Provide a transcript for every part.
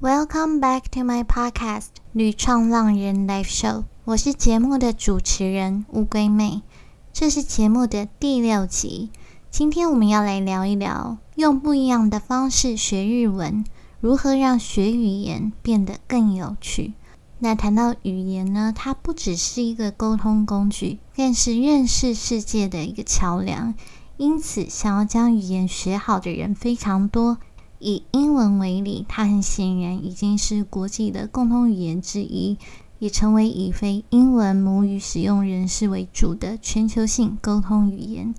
Welcome back to my podcast《女创浪人 Live Show》。我是节目的主持人乌龟妹，这是节目的第六集。今天我们要来聊一聊，用不一样的方式学日文，如何让学语言变得更有趣。那谈到语言呢，它不只是一个沟通工具，更是认识世界的一个桥梁。因此，想要将语言学好的人非常多。以英文为例，它很显然已经是国际的共通语言之一，也成为以非英文母语使用人士为主的全球性沟通语言。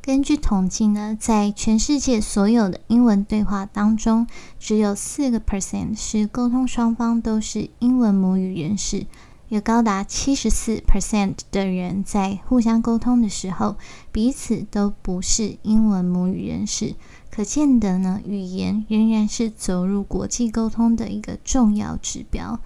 根据统计呢，在全世界所有的英文对话当中，只有四个 percent 是沟通双方都是英文母语人士，有高达七十四 percent 的人在互相沟通的时候，彼此都不是英文母语人士。可见的呢，语言仍然是走入国际沟通的一个重要指标。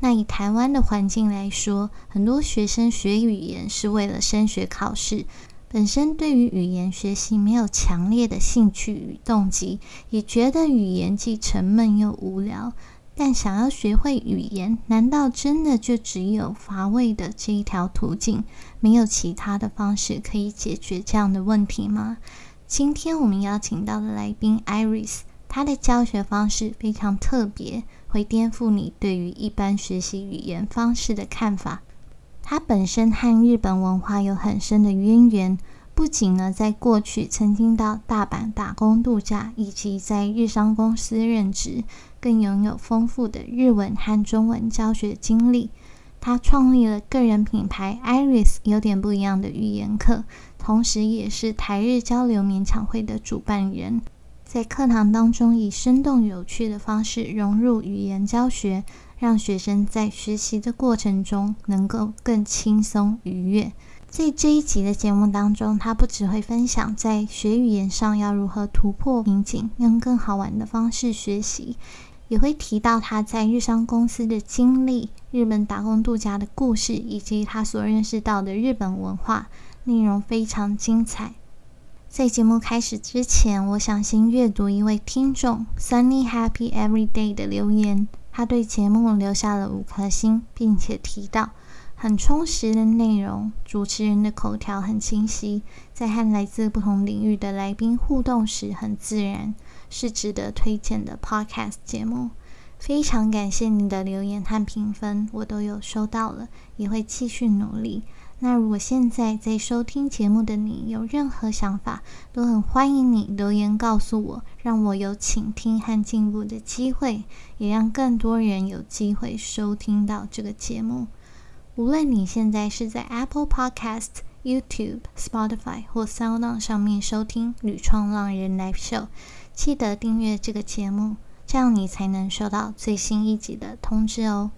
那以台湾的环境来说，很多学生学语言是为了升学考试，本身对于语言学习没有强烈的兴趣与动机，也觉得语言既沉闷又无聊。但想要学会语言，难道真的就只有乏味的这一条途径，没有其他的方式可以解决这样的问题吗？今天我们邀请到的来宾 Iris，她的教学方式非常特别，会颠覆你对于一般学习语言方式的看法。她本身和日本文化有很深的渊源，不仅呢在过去曾经到大阪打工度假，以及在日商公司任职，更拥有丰富的日文和中文教学经历。她创立了个人品牌 Iris，有点不一样的语言课。同时，也是台日交流勉强会的主办人，在课堂当中以生动有趣的方式融入语言教学，让学生在学习的过程中能够更轻松愉悦。在这一集的节目当中，他不只会分享在学语言上要如何突破瓶颈，用更好玩的方式学习，也会提到他在日商公司的经历、日本打工度假的故事，以及他所认识到的日本文化。内容非常精彩。在节目开始之前，我想先阅读一位听众 Sunny Happy Everyday 的留言。他对节目留下了五颗星，并且提到很充实的内容，主持人的口条很清晰，在和来自不同领域的来宾互动时很自然，是值得推荐的 Podcast 节目。非常感谢你的留言和评分，我都有收到了，也会继续努力。那如果现在在收听节目的你有任何想法，都很欢迎你留言告诉我，让我有倾听和进步的机会，也让更多人有机会收听到这个节目。无论你现在是在 Apple Podcast、YouTube、Spotify 或 SoundOn 上面收听《屡创浪人 Live Show》，记得订阅这个节目，这样你才能收到最新一集的通知哦。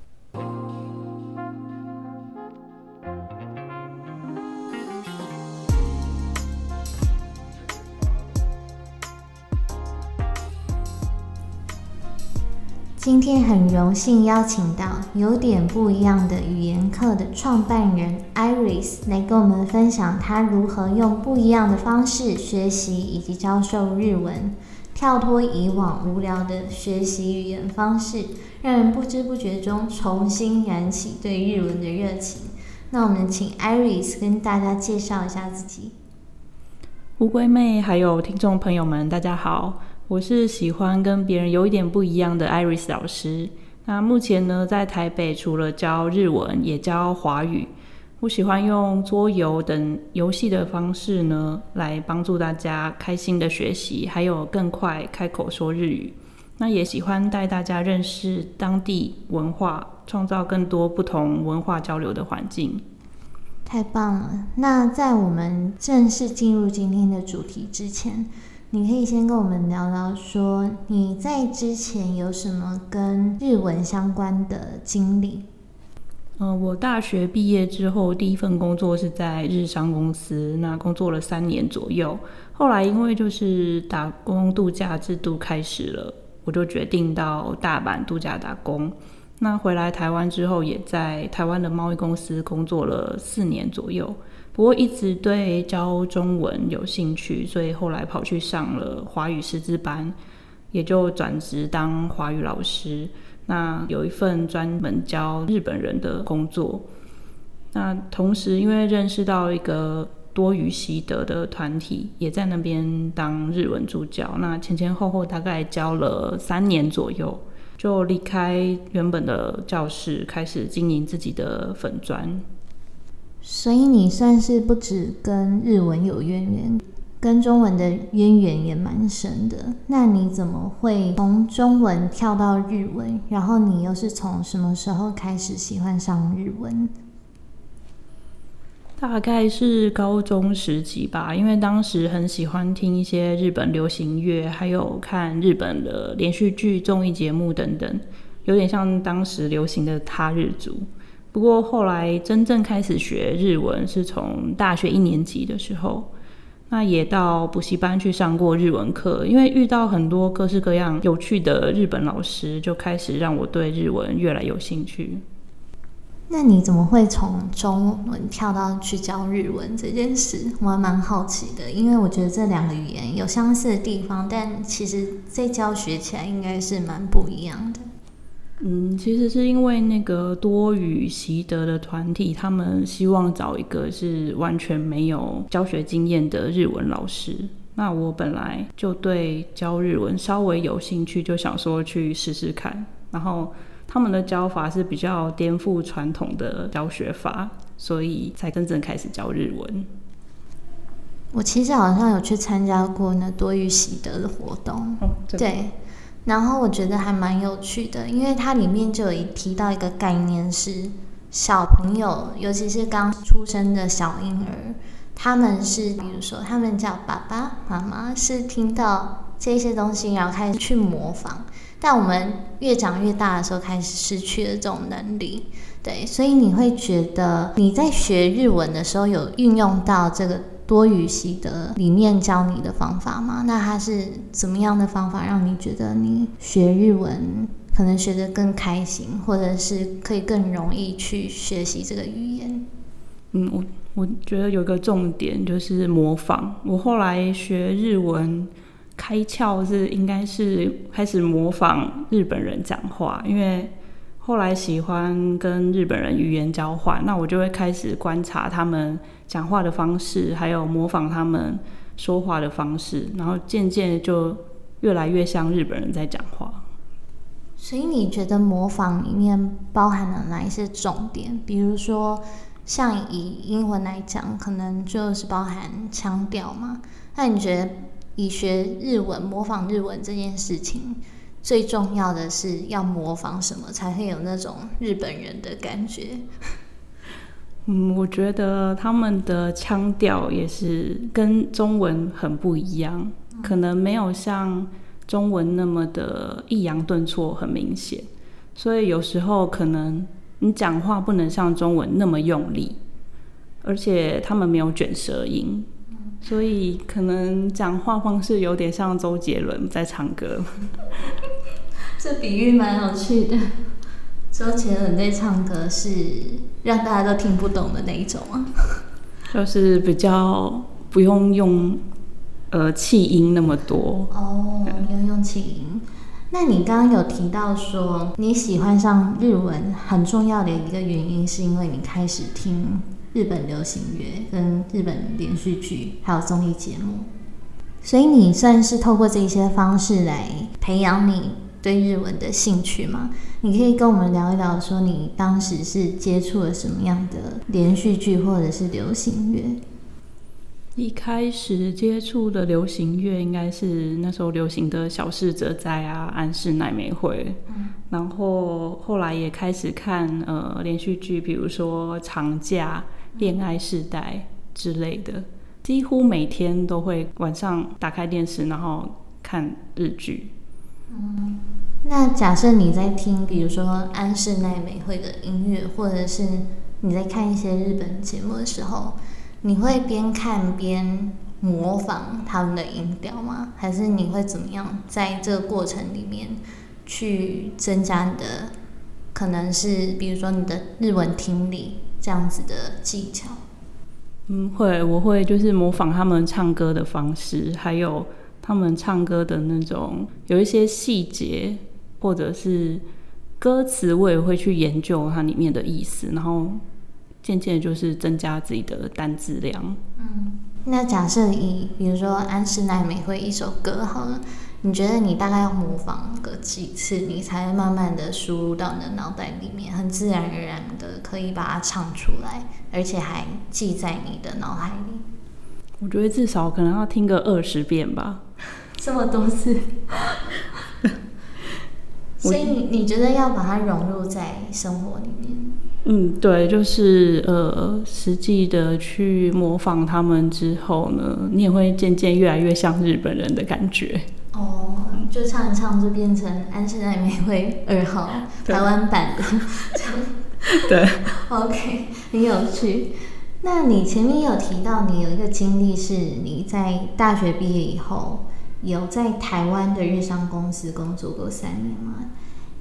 今天很荣幸邀请到有点不一样的语言课的创办人 Iris 来跟我们分享他如何用不一样的方式学习以及教授日文，跳脱以往无聊的学习语言方式，让人不知不觉中重新燃起对日文的热情。那我们请 Iris 跟大家介绍一下自己。乌龟妹，还有听众朋友们，大家好。我是喜欢跟别人有一点不一样的 Iris 老师。那目前呢，在台北除了教日文，也教华语。我喜欢用桌游等游戏的方式呢，来帮助大家开心的学习，还有更快开口说日语。那也喜欢带大家认识当地文化，创造更多不同文化交流的环境。太棒了！那在我们正式进入今天的主题之前。你可以先跟我们聊聊，说你在之前有什么跟日文相关的经历？嗯，我大学毕业之后第一份工作是在日商公司，那工作了三年左右。后来因为就是打工度假制度开始了，我就决定到大阪度假打工。那回来台湾之后，也在台湾的贸易公司工作了四年左右。不过一直对教中文有兴趣，所以后来跑去上了华语师资班。也就转职当华语老师。那有一份专门教日本人的工作。那同时，因为认识到一个多语习得的团体，也在那边当日文助教。那前前后后大概教了三年左右，就离开原本的教室，开始经营自己的粉砖。所以你算是不止跟日文有渊源，跟中文的渊源也蛮深的。那你怎么会从中文跳到日文？然后你又是从什么时候开始喜欢上日文？大概是高中时期吧，因为当时很喜欢听一些日本流行乐，还有看日本的连续剧、综艺节目等等，有点像当时流行的他日族。不过后来真正开始学日文是从大学一年级的时候，那也到补习班去上过日文课，因为遇到很多各式各样有趣的日本老师，就开始让我对日文越来有兴趣。那你怎么会从中文跳到去教日文这件事？我还蛮好奇的，因为我觉得这两个语言有相似的地方，但其实在教学起来应该是蛮不一样的。嗯，其实是因为那个多语习得的团体，他们希望找一个是完全没有教学经验的日文老师。那我本来就对教日文稍微有兴趣，就想说去试试看，然后。他们的教法是比较颠覆传统的教学法，所以才真正开始教日文。我其实好像有去参加过那多语习得的活动，对，然后我觉得还蛮有趣的，因为它里面就有提到一个概念是小朋友，尤其是刚出生的小婴儿，他们是比如说他们叫爸爸妈妈，是听到这些东西，然后开始去模仿。但我们越长越大的时候，开始失去了这种能力，对，所以你会觉得你在学日文的时候有运用到这个多语系的里面教你的方法吗？那它是怎么样的方法让你觉得你学日文可能学得更开心，或者是可以更容易去学习这个语言？嗯，我我觉得有一个重点就是模仿。我后来学日文。开窍是应该是开始模仿日本人讲话，因为后来喜欢跟日本人语言交换，那我就会开始观察他们讲话的方式，还有模仿他们说话的方式，然后渐渐就越来越像日本人在讲话。所以你觉得模仿里面包含了哪一些重点？比如说，像以英文来讲，可能就是包含腔调嘛？那你觉得？以学日文、模仿日文这件事情，最重要的是要模仿什么才会有那种日本人的感觉？嗯，我觉得他们的腔调也是跟中文很不一样，可能没有像中文那么的抑扬顿挫很明显，所以有时候可能你讲话不能像中文那么用力，而且他们没有卷舌音。所以可能讲话方式有点像周杰伦在唱歌，这比喻蛮有趣的。周杰伦在唱歌是让大家都听不懂的那一种吗？就是比较不用用呃气音那么多哦，不用用气音。那你刚刚有提到说你喜欢上日文很重要的一个原因，是因为你开始听。日本流行乐、跟日本连续剧，还有综艺节目，所以你算是透过这些方式来培养你对日文的兴趣吗？你可以跟我们聊一聊，说你当时是接触了什么样的连续剧或者是流行乐？一开始接触的流行乐应该是那时候流行的小室哲哉啊、安室奈美惠，然后后来也开始看呃连续剧，比如说长假。恋爱世代之类的，几乎每天都会晚上打开电视，然后看日剧。嗯，那假设你在听，比如说安室奈美惠的音乐，或者是你在看一些日本节目的时候，你会边看边模仿他们的音调吗？还是你会怎么样在这个过程里面去增加你的，可能是比如说你的日文听力？这样子的技巧，嗯，会，我会就是模仿他们唱歌的方式，还有他们唱歌的那种有一些细节，或者是歌词，我也会去研究它里面的意思，然后渐渐就是增加自己的单字量。嗯，那假设以比如说安室奈美惠一首歌好了。你觉得你大概要模仿个几次，你才慢慢的输入到你的脑袋里面，很自然而然的可以把它唱出来，而且还记在你的脑海里？我觉得至少可能要听个二十遍吧。这么多次？所以你你觉得要把它融入在生活里面？嗯，对，就是呃，实际的去模仿他们之后呢，你也会渐渐越来越像日本人的感觉。哦，就唱一唱就变成安室奈美惠二号台湾版的这样。对。OK，很有趣。那你前面有提到你有一个经历是你在大学毕业以后有在台湾的日商公司工作过三年吗？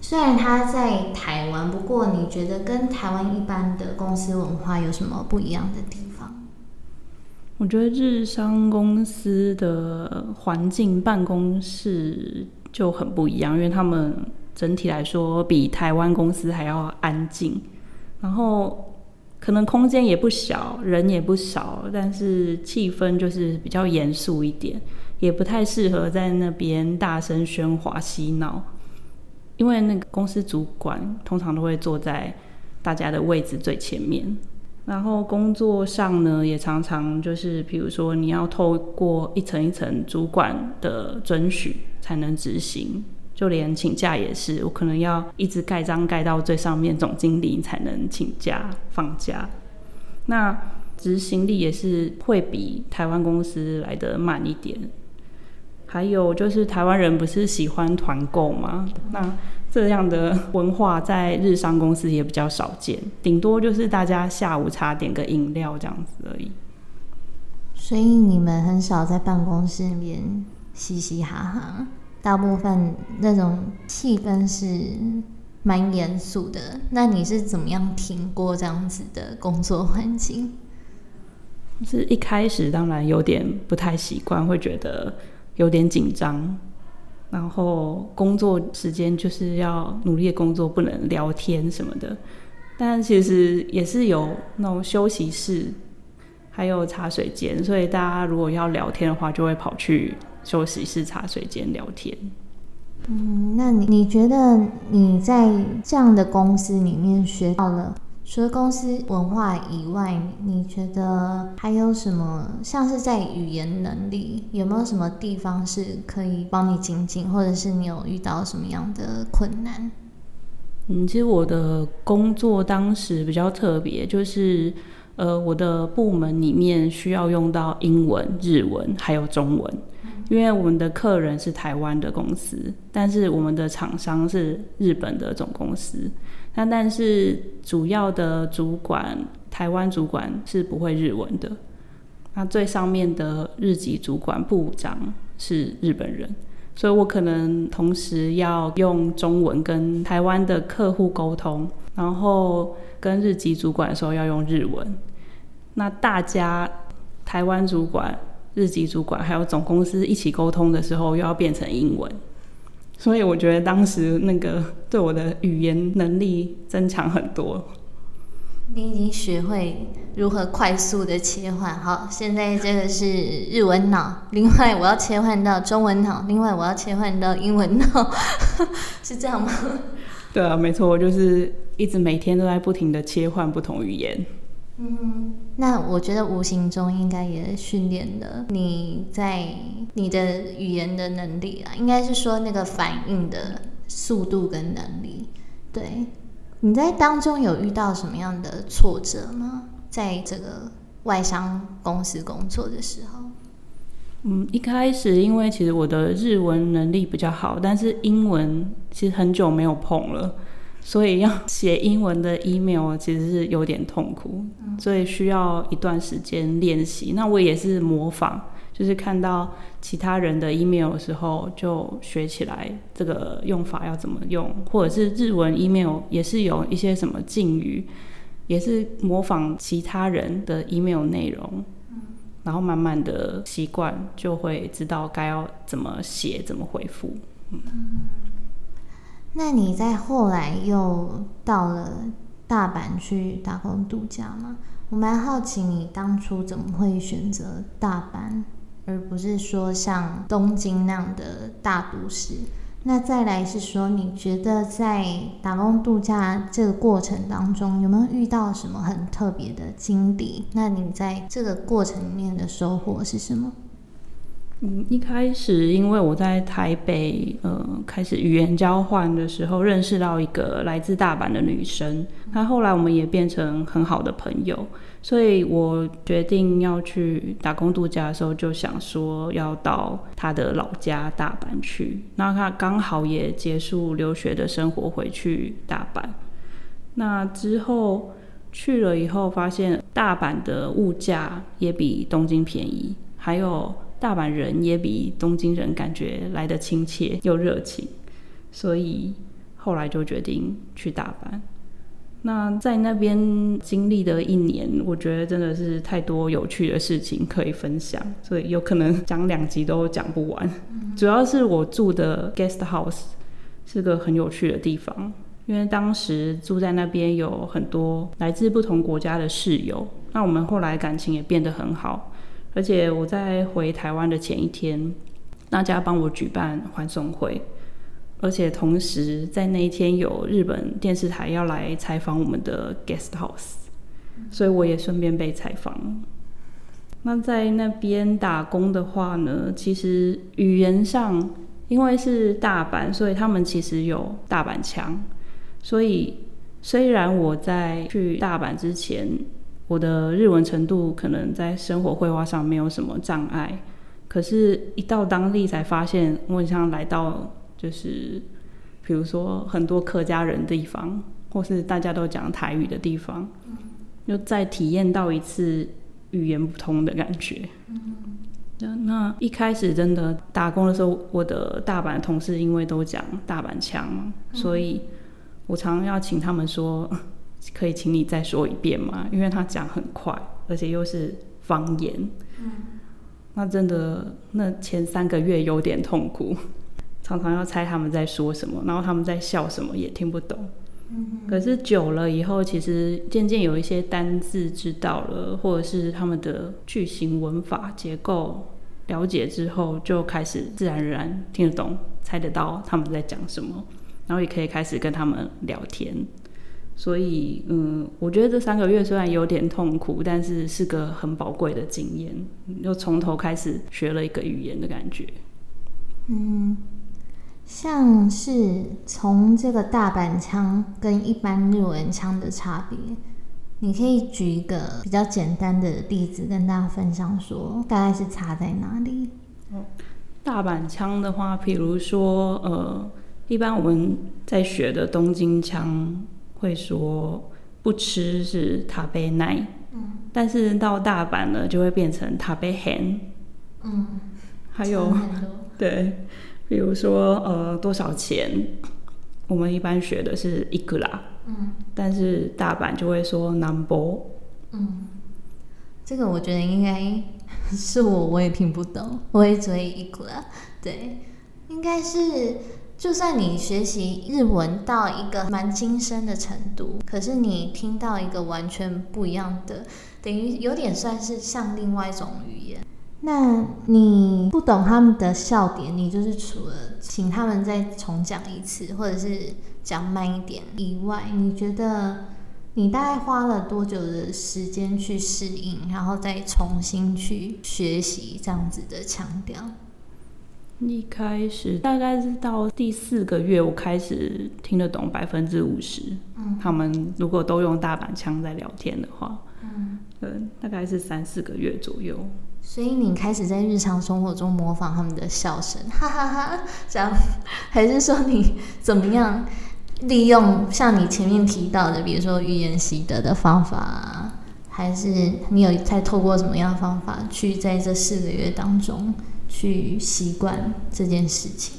虽然他在台湾，不过你觉得跟台湾一般的公司文化有什么不一样的地方？我觉得日商公司的环境、办公室就很不一样，因为他们整体来说比台湾公司还要安静，然后可能空间也不小，人也不少，但是气氛就是比较严肃一点，也不太适合在那边大声喧哗嬉闹。因为那个公司主管通常都会坐在大家的位置最前面，然后工作上呢也常常就是，比如说你要透过一层一层主管的准许才能执行，就连请假也是，我可能要一直盖章盖到最上面总经理才能请假放假。那执行力也是会比台湾公司来的慢一点。还有就是台湾人不是喜欢团购吗？那这样的文化在日商公司也比较少见，顶多就是大家下午茶点个饮料这样子而已。所以你们很少在办公室里面嘻嘻哈哈，大部分那种气氛是蛮严肃的。那你是怎么样挺过这样子的工作环境？是一开始当然有点不太习惯，会觉得。有点紧张，然后工作时间就是要努力工作，不能聊天什么的。但其实也是有那种休息室，还有茶水间，所以大家如果要聊天的话，就会跑去休息室、茶水间聊天。嗯，那你你觉得你在这样的公司里面学到了？除了公司文化以外，你觉得还有什么？像是在语言能力，有没有什么地方是可以帮你精进，或者是你有遇到什么样的困难？嗯，其实我的工作当时比较特别，就是呃，我的部门里面需要用到英文、日文还有中文，因为我们的客人是台湾的公司，但是我们的厂商是日本的总公司。那但是主要的主管，台湾主管是不会日文的。那最上面的日籍主管部长是日本人，所以我可能同时要用中文跟台湾的客户沟通，然后跟日籍主管的时候要用日文。那大家台湾主管、日籍主管还有总公司一起沟通的时候，又要变成英文。所以我觉得当时那个对我的语言能力增强很多。你已经学会如何快速的切换。好，现在这个是日文脑，另外我要切换到中文脑，另外我要切换到英文脑，是这样吗？对啊，没错，我就是一直每天都在不停的切换不同语言。嗯，那我觉得无形中应该也训练了你在你的语言的能力啊，应该是说那个反应的速度跟能力。对，你在当中有遇到什么样的挫折吗？在这个外商公司工作的时候？嗯，一开始因为其实我的日文能力比较好，但是英文其实很久没有碰了。所以要写英文的 email 其实是有点痛苦，所以需要一段时间练习。那我也是模仿，就是看到其他人的 email 的时候就学起来这个用法要怎么用，或者是日文 email 也是有一些什么敬语，也是模仿其他人的 email 内容。然后慢慢的习惯，就会知道该要怎么写，怎么回复。那你在后来又到了大阪去打工度假吗？我蛮好奇你当初怎么会选择大阪，而不是说像东京那样的大都市。那再来是说，你觉得在打工度假这个过程当中，有没有遇到什么很特别的经历？那你在这个过程里面的收获是什么？嗯，一开始因为我在台北，呃，开始语言交换的时候，认识到一个来自大阪的女生，她后来我们也变成很好的朋友。所以我决定要去打工度假的时候，就想说要到她的老家大阪去。那她刚好也结束留学的生活，回去大阪。那之后去了以后，发现大阪的物价也比东京便宜，还有大阪人也比东京人感觉来的亲切又热情。所以后来就决定去大阪。那在那边经历的一年，我觉得真的是太多有趣的事情可以分享，所以有可能讲两集都讲不完。主要是我住的 guest house 是个很有趣的地方，因为当时住在那边有很多来自不同国家的室友，那我们后来感情也变得很好。而且我在回台湾的前一天，大家帮我举办欢送会。而且同时，在那一天有日本电视台要来采访我们的 guest house，所以我也顺便被采访。那在那边打工的话呢，其实语言上，因为是大阪，所以他们其实有大阪腔。所以虽然我在去大阪之前，我的日文程度可能在生活绘画上没有什么障碍，可是一到当地才发现，我很像来到。就是，比如说很多客家人地方，或是大家都讲台语的地方，又再体验到一次语言不通的感觉。那那一开始真的打工的时候，我的大阪同事因为都讲大阪腔嘛，所以我常要请他们说，可以请你再说一遍吗？因为他讲很快，而且又是方言。嗯那真的那前三个月有点痛苦。常常要猜他们在说什么，然后他们在笑什么也听不懂。可是久了以后，其实渐渐有一些单字知道了，或者是他们的句型、文法、结构了解之后，就开始自然而然听得懂、猜得到他们在讲什么，然后也可以开始跟他们聊天。所以，嗯，我觉得这三个月虽然有点痛苦，但是是个很宝贵的经验，又从头开始学了一个语言的感觉。嗯。像是从这个大阪腔跟一般日文腔的差别，你可以举一个比较简单的例子跟大家分享，说大概是差在哪里？哦，大阪腔的话，比如说，呃，一般我们在学的东京腔会说不吃是塔贝奈，嗯，但是到大阪呢就会变成塔贝 hen，嗯，还有 对。比如说，呃，多少钱？我们一般学的是一个啦，嗯，但是大阪就会说 number，嗯，这个我觉得应该是我，我也听不懂，我也只会一个啦，对，应该是，就算你学习日文到一个蛮精深的程度，可是你听到一个完全不一样的，等于有点算是像另外一种语言。那你不懂他们的笑点，你就是除了请他们再重讲一次，或者是讲慢一点以外，你觉得你大概花了多久的时间去适应，然后再重新去学习这样子的强调？一开始大概是到第四个月，我开始听得懂百分之五十。嗯，他们如果都用大板腔在聊天的话，嗯，对，大概是三四个月左右。所以你开始在日常生活中模仿他们的笑声，哈哈哈，这样，还是说你怎么样利用像你前面提到的，比如说语言习得的方法，还是你有在透过什么样的方法去在这四个月当中去习惯这件事情？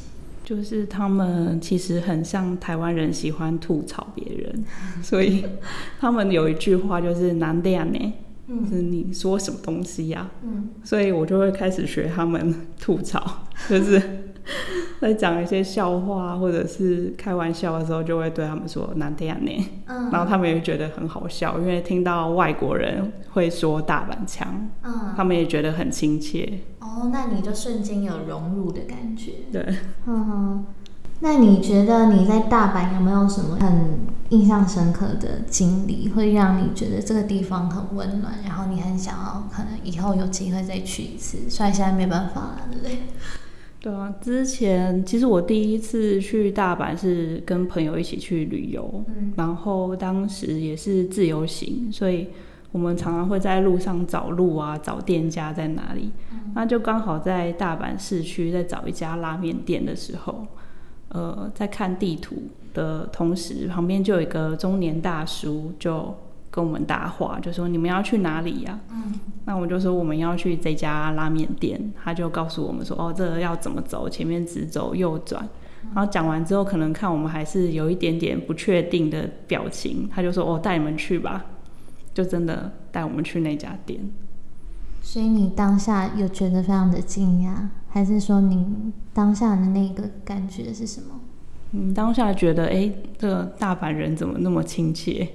就是他们其实很像台湾人喜欢吐槽别人，所以他们有一句话就是“难的呀呢”。是你说什么东西呀？嗯，所以我就会开始学他们吐槽，就是 在讲一些笑话或者是开玩笑的时候，就会对他们说“难听呢”，嗯，然后他们也觉得很好笑，因为听到外国人会说大阪腔，嗯，他们也觉得很亲切。哦，那你就瞬间有融入的感觉。对，嗯哼。那你觉得你在大阪有没有什么很印象深刻的经历，会让你觉得这个地方很温暖，然后你很想要可能以后有机会再去一次？虽然现在没办法了，对不对？对啊，之前其实我第一次去大阪是跟朋友一起去旅游，嗯然后当时也是自由行，所以我们常常会在路上找路啊，找店家在哪里。那就刚好在大阪市区在找一家拉面店的时候，呃，在看地图的同时，旁边就有一个中年大叔就跟我们搭话，就说你们要去哪里呀、嗯那我们就说我们要去这家拉面店，他就告诉我们说，哦，这个要怎么走，前面直走右转。然后讲完之后，可能看我们还是有一点点不确定的表情，他就说，哦，带你们去吧，就真的带我们去那家店。所以你当下有觉得非常的惊讶，还是说你当下的那个感觉是什么？嗯，当下觉得，哎，这个大阪人怎么那么亲切？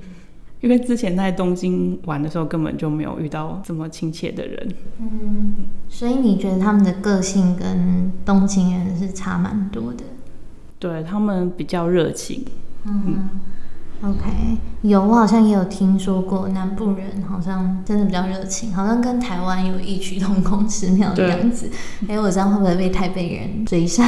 因为之前在东京玩的时候，根本就没有遇到这么亲切的人。嗯，所以你觉得他们的个性跟东京人是差蛮多的？对他们比较热情，嗯，OK，有我好像也有听说过，南部人好像真的比较热情，好像跟台湾有异曲同工之妙的样子。哎、我这样会不会被台北人追上？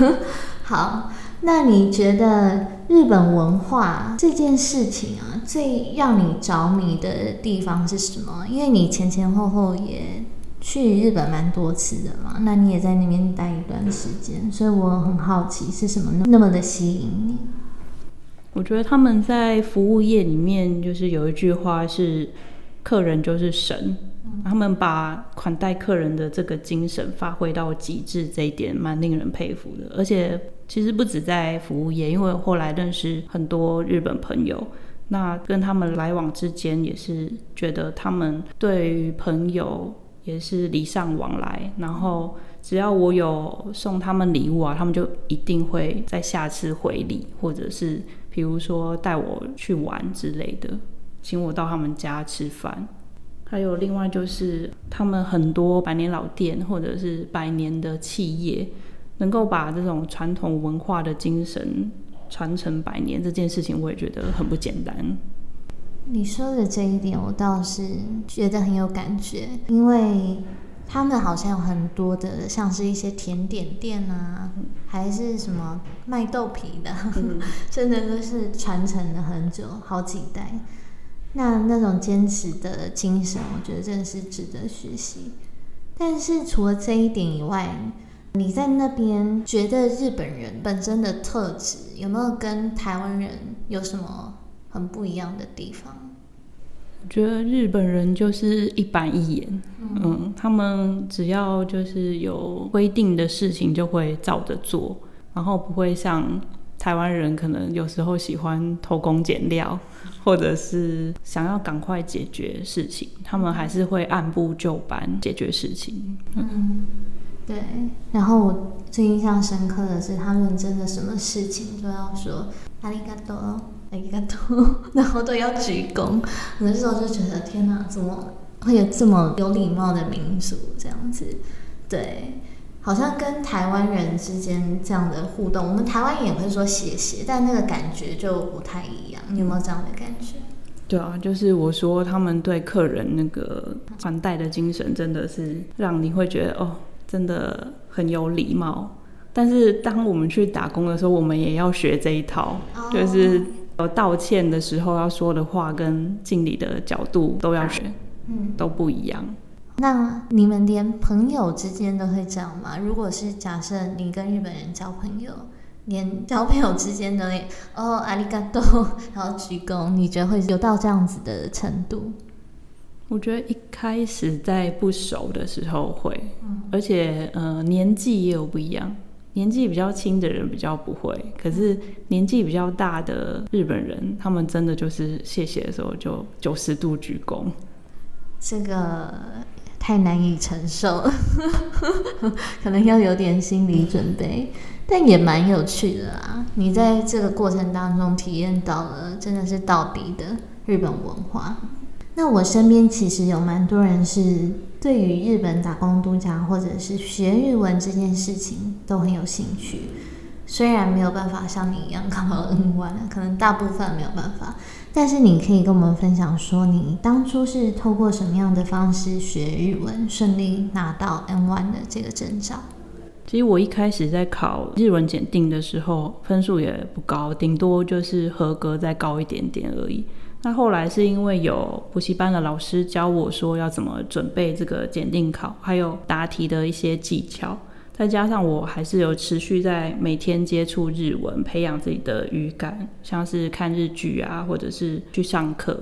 好，那你觉得日本文化这件事情啊，最让你着迷的地方是什么？因为你前前后后也去日本蛮多次的嘛，那你也在那边待一段时间，所以我很好奇是什么那么的吸引你？我觉得他们在服务业里面，就是有一句话是“客人就是神”，他们把款待客人的这个精神发挥到极致，这一点蛮令人佩服的。而且其实不止在服务业，因为后来认识很多日本朋友，那跟他们来往之间也是觉得他们对于朋友也是礼尚往来，然后只要我有送他们礼物啊，他们就一定会在下次回礼，或者是比如说带我去玩之类的，请我到他们家吃饭。还有另外就是他们很多百年老店或者是百年的企业，能够把这种传统文化的精神传承百年这件事情，我也觉得很不简单。你说的这一点，我倒是觉得很有感觉，因为他们好像有很多的，像是一些甜点店啊，还是什么卖豆皮的，真的都是传承了很久，好几代。那那种坚持的精神，我觉得真的是值得学习。但是除了这一点以外，你在那边觉得日本人本身的特质有没有跟台湾人有什么很不一样的地方？我觉得日本人就是一板一眼，嗯，他们只要就是有规定的事情就会照着做，然后不会像台湾人可能有时候喜欢偷工减料，或者是想要赶快解决事情，他们还是会按部就班解决事情。嗯，对。然后我最印象深刻的是，他们真的什么事情都要说阿里嘎多，阿里嘎多，然后都要鞠躬。我那时候就觉得，天哪，怎么会有这么有礼貌的民族这样子？对。好像跟台湾人之间这样的互动，我们台湾也会说谢谢，但那个感觉就不太一样。你有没有这样的感觉？对啊，就是我说他们对客人那个款待的精神，真的是让你会觉得哦，真的很有礼貌。但是当我们去打工的时候，我们也要学这一套，哦就是有道歉的时候要说的话跟敬礼的角度都要学，嗯，都不一样。那你们连朋友之间都会这样吗？如果是假设你跟日本人交朋友，连交朋友之间都会哦阿里嘎多，然后鞠躬，你觉得会有到这样子的程度？我觉得一开始在不熟的时候会，而且呃年纪也有不一样，年纪比较轻的人比较不会，可是年纪比较大的日本人，他们真的就是谢谢的时候就九十度鞠躬。这个太难以承受，可能要有点心理准备，但也蛮有趣的啦。你在这个过程当中体验到了真的是到底的日本文化。那我身边其实有蛮多人是对于日本打工度假或者是学日文这件事情都很有兴趣，虽然没有办法像你一样考到 N one，可能大部分没有办法。但是你可以跟我们分享说，你当初是透过什么样的方式学日文，顺利拿到 N1 的这个证照？其实我一开始在考日文检定的时候，分数也不高，顶多就是合格再高一点点而已。那后来是因为有补习班的老师教我说要怎么准备这个检定考，还有答题的一些技巧。再加上我还是有持续在每天接触日文，培养自己的语感，像是看日剧啊，或者是去上课。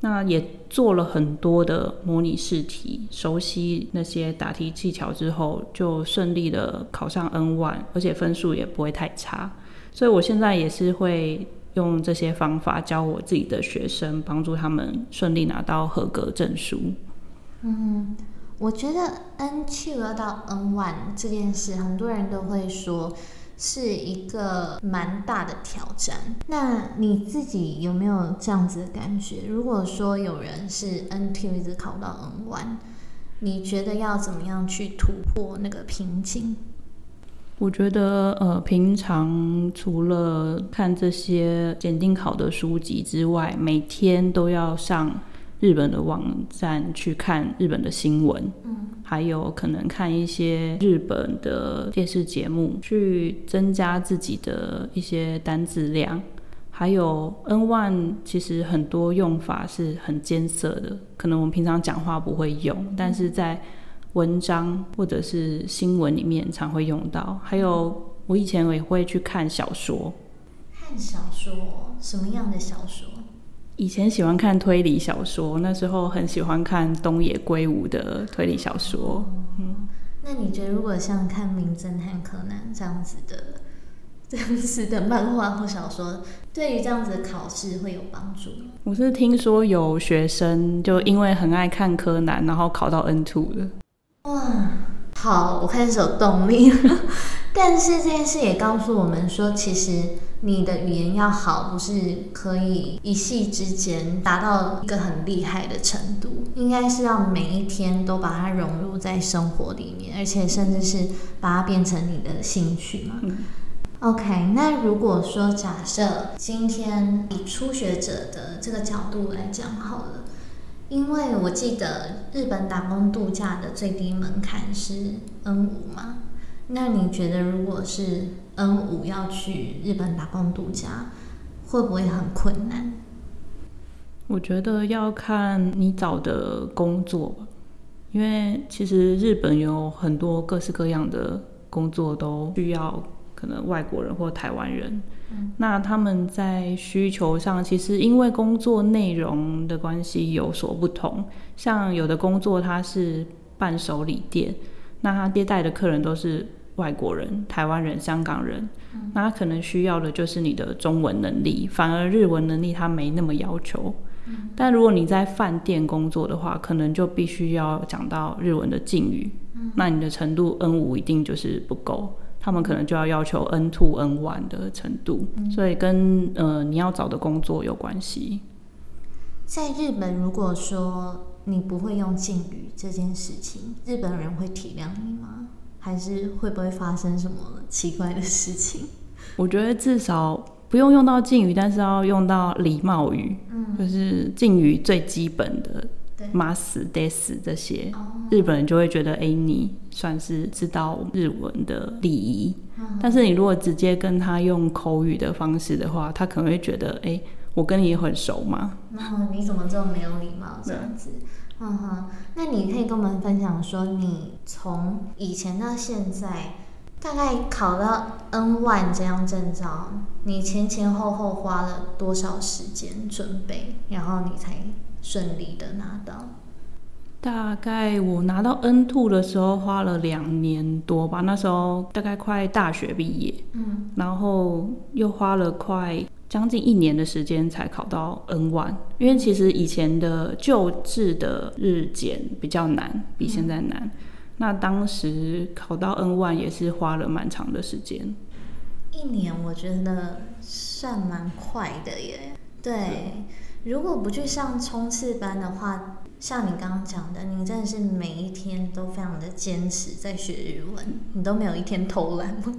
那也做了很多的模拟试题，熟悉那些答题技巧之后，就顺利的考上 N one，而且分数也不会太差。所以我现在也是会用这些方法教我自己的学生，帮助他们顺利拿到合格证书。嗯。我觉得 N two 要到 N one 这件事，很多人都会说是一个蛮大的挑战。那你自己有没有这样子的感觉？如果说有人是 N two 一直考到 N one，你觉得要怎么样去突破那个瓶颈？我觉得，呃，平常除了看这些检定考的书籍之外，每天都要上。日本的网站去看日本的新闻，嗯，还有可能看一些日本的电视节目，去增加自己的一些单字量。还有 N one 其实很多用法是很艰涩的，可能我们平常讲话不会用，但是在文章或者是新闻里面常会用到。还有我以前也会去看小说，看小说，什么样的小说？以前喜欢看推理小说，那时候很喜欢看东野圭吾的推理小说。嗯，那你觉得如果像看《名侦探柯南》这样子的、这样子的漫画或小说，对于这样子的考试会有帮助吗？我是听说有学生就因为很爱看柯南，然后考到 N two 的。哇，好，我开始有动力了。但是这件事也告诉我们说，其实。你的语言要好，不是可以一夕之间达到一个很厉害的程度，应该是要每一天都把它融入在生活里面，而且甚至是把它变成你的兴趣嘛。OK，那如果说假设今天以初学者的这个角度来讲好了，因为我记得日本打工度假的最低门槛是 N 五嘛。那你觉得，如果是 N 五要去日本打工度假，会不会很困难？我觉得要看你找的工作吧，因为其实日本有很多各式各样的工作都需要可能外国人或台湾人。那他们在需求上，其实因为工作内容的关系有所不同。像有的工作它是伴手礼店，那他接待的客人都是。外国人、台湾人、香港人，那他可能需要的就是你的中文能力，反而日文能力他没那么要求。但如果你在饭店工作的话，可能就必须要讲到日文的敬语，那你的程度 N 五一定就是不够，他们可能就要要求 N two、N one 的程度，所以跟呃你要找的工作有关系。在日本，如果说你不会用敬语这件事情，日本人会体谅你吗？还是会不会发生什么奇怪的事情？我觉得至少不用用到敬语，但是要用到礼貌语，嗯，就是敬语最基本的“马死得死”这些，日本人就会觉得，哎，你算是知道日文的礼仪。但是你如果直接跟他用口语的方式的话，他可能会觉得，哎，我跟你也很熟嘛，然后你怎么这么没有礼貌这样子？嗯哼，那你可以跟我们分享说，你从以前到现在，大概考到 N one 这样证照，你前前后后花了多少时间准备，然后你才顺利的拿到？大概我拿到 N two 的时候花了两年多吧，那时候大概快大学毕业，嗯，然后又花了快将近一年的时间才考到 N one，因为其实以前的旧制的日检比较难，比现在难。那当时考到 N one 也是花了蛮长的时间。一年我觉得算蛮快的耶。对，如果不去上冲刺班的话，像你刚刚讲的，你真的是每一天都非常的坚持在学日文，你都没有一天偷懒吗？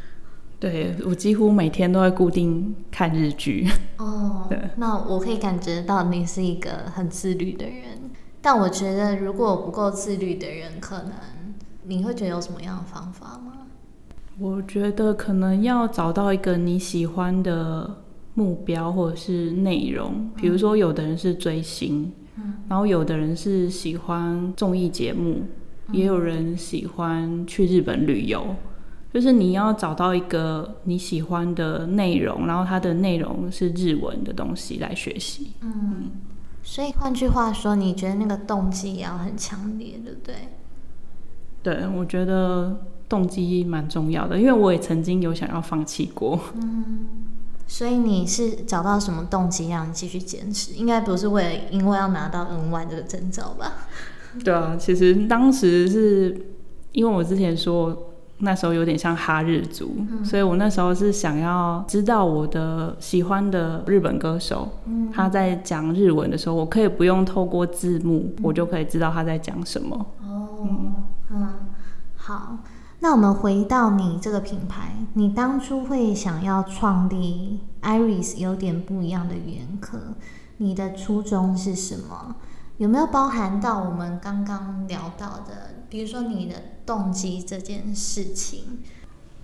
对我几乎每天都会固定看日剧。哦，对那我可以感觉到你是一个很自律的人，但我觉得如果不够自律的人，可能你会觉得有什么样的方法吗？我觉得可能要找到一个你喜欢的目标或者是内容，比如说有的人是追星，然后有的人是喜欢综艺节目，也有人喜欢去日本旅游。就是你要找到一个你喜欢的内容，然后它的内容是日文的东西来学习。嗯，所以换句话说，你觉得那个动机也要很强烈，对不对？对，我觉得动机蛮重要的，因为我也曾经有想要放弃过。所以你是找到什么动机让你继续坚持？应该不是为了因为要拿到 N one 这个证照吧？对啊，其实当时是因为我之前说那时候有点像哈日族，所以我那时候是想要知道我的喜欢的日本歌手，他在讲日文的时候，我可以不用透过字幕，我就可以知道他在讲什么。哦，嗯，好，那我们回到你这个品牌，你当初会想要创立 Iris 有点不一样的语言课，你的初衷是什么？有没有包含到我们刚刚聊到的，比如说你的动机这件事情？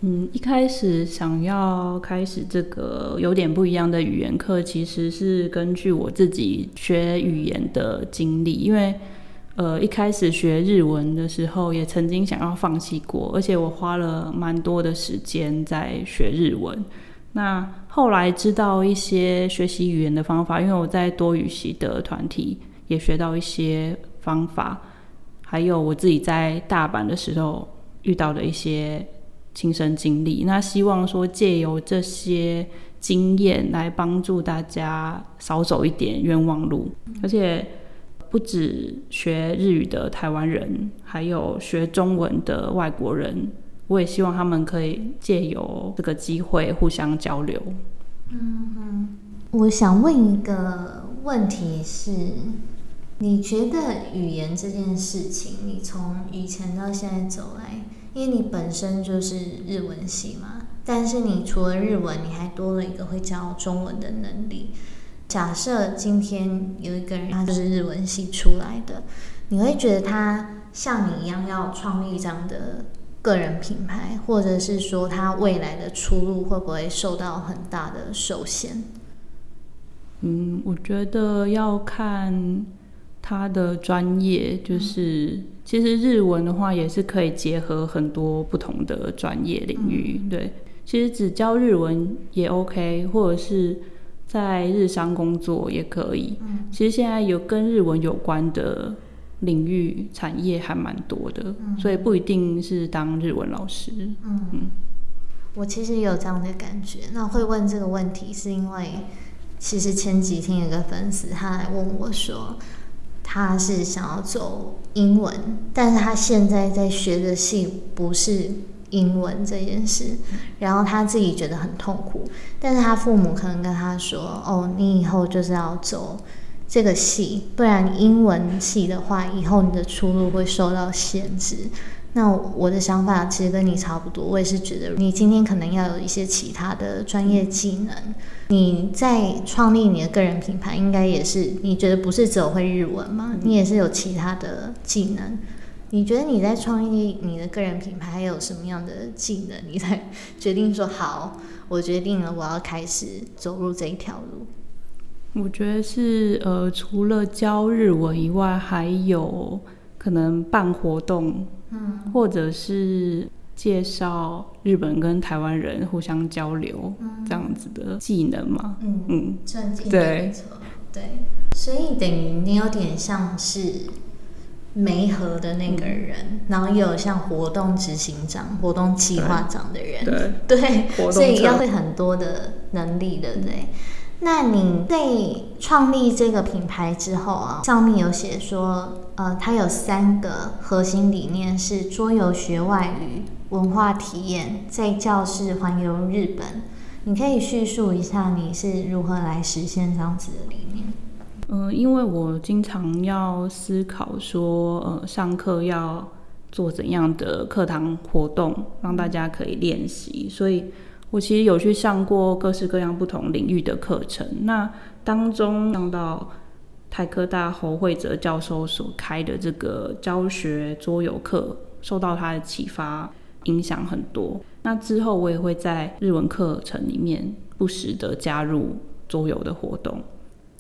嗯，一开始想要开始这个有点不一样的语言课，其实是根据我自己学语言的经历，因为呃一开始学日文的时候，也曾经想要放弃过，而且我花了蛮多的时间在学日文。那后来知道一些学习语言的方法，因为我在多语系的团体也学到一些方法，还有我自己在大阪的时候遇到的一些亲身经历。那希望说借由这些经验来帮助大家少走一点冤枉路，而且不止学日语的台湾人，还有学中文的外国人，我也希望他们可以借由这个机会互相交流。嗯我想问一个问题是，你觉得语言这件事情，你从以前到现在走来，因为你本身就是日文系嘛，但是你除了日文，你还多了一个会教中文的能力。假设今天有一个人，他就是日文系出来的，你会觉得他像你一样要创立这样的个人品牌，或者是说他未来的出路会不会受到很大的受限？嗯，我觉得要看他的专业，就是其实日文的话也是可以结合很多不同的专业领域。对，其实只教日文也 OK，或者是在日商工作也可以。其实现在有跟日文有关的领域产业还蛮多的，所以不一定是当日文老师。嗯我其实也有这样的感觉。那会问这个问题，是因为其实前几天有个粉丝他来问我说，他是想要走英文，但是他现在在学的系不是英文这件事，然后他自己觉得很痛苦，但是他父母可能跟他说，哦，你以后就是要走。这个系，不然英文系的话，以后你的出路会受到限制。那我的想法其实跟你差不多，我也是觉得你今天可能要有一些其他的专业技能。你在创立你的个人品牌，应该也是你觉得不是只有会日文吗？你也是有其他的技能。你觉得你在创立你的个人品牌还有什么样的技能？你才 决定说好，我决定了，我要开始走入这一条路。我觉得是呃，除了教日文以外，还有可能办活动，嗯，或者是介绍日本跟台湾人互相交流这样子的技能嘛。嗯嗯，算技能对没错，对，所以等于你有点像是媒合的那个人，然后也有像活动执行长、活动计划长的人，对所以策要会很多的能力，对不对？那你在创立这个品牌之后啊，上面有写说，呃，它有三个核心理念是桌游学外语、文化体验，在教室环游日本。你可以叙述一下你是如何来实现这样子的理念？嗯，因为我经常要思考说，呃，上课要做怎样的课堂活动，让大家可以练习，所以。我其实有去上过各式各样不同领域的课程，那当中上到台科大侯惠哲教授所开的这个教学桌游课，受到他的启发，影响很多。那之后我也会在日文课程里面不时的加入桌游的活动。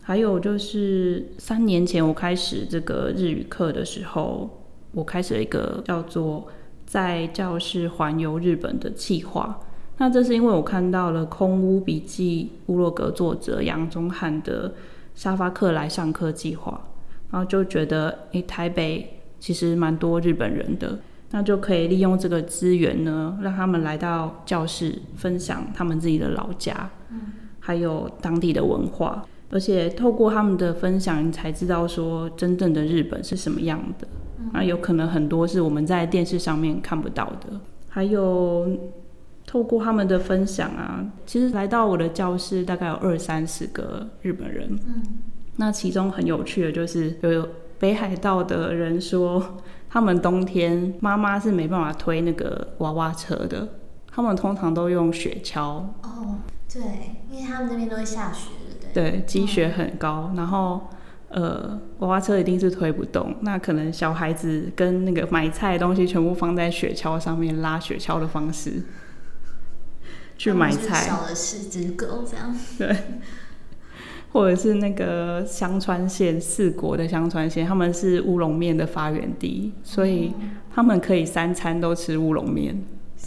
还有就是三年前我开始这个日语课的时候，我开始了一个叫做在教室环游日本的计划。那这是因为我看到了《空屋笔记》乌洛格作者杨宗翰的沙发客来上课计划，然后就觉得，诶，台北其实蛮多日本人的，那就可以利用这个资源呢，让他们来到教室分享他们自己的老家，还有当地的文化，而且透过他们的分享，你才知道说真正的日本是什么样的，那有可能很多是我们在电视上面看不到的，还有。透过他们的分享啊，其实来到我的教室大概有二三十个日本人。嗯，那其中很有趣的就是有北海道的人说，他们冬天妈妈是没办法推那个娃娃车的，他们通常都用雪橇。哦，对，因为他们那边都会下雪，对对？积雪很高，然后呃，娃娃车一定是推不动，那可能小孩子跟那个买菜的东西全部放在雪橇上面拉雪橇的方式。去买菜，小的四只狗这样。对，或者是那个香川县四国的香川县，他们是乌龙面的发源地，所以他们可以三餐都吃乌龙面。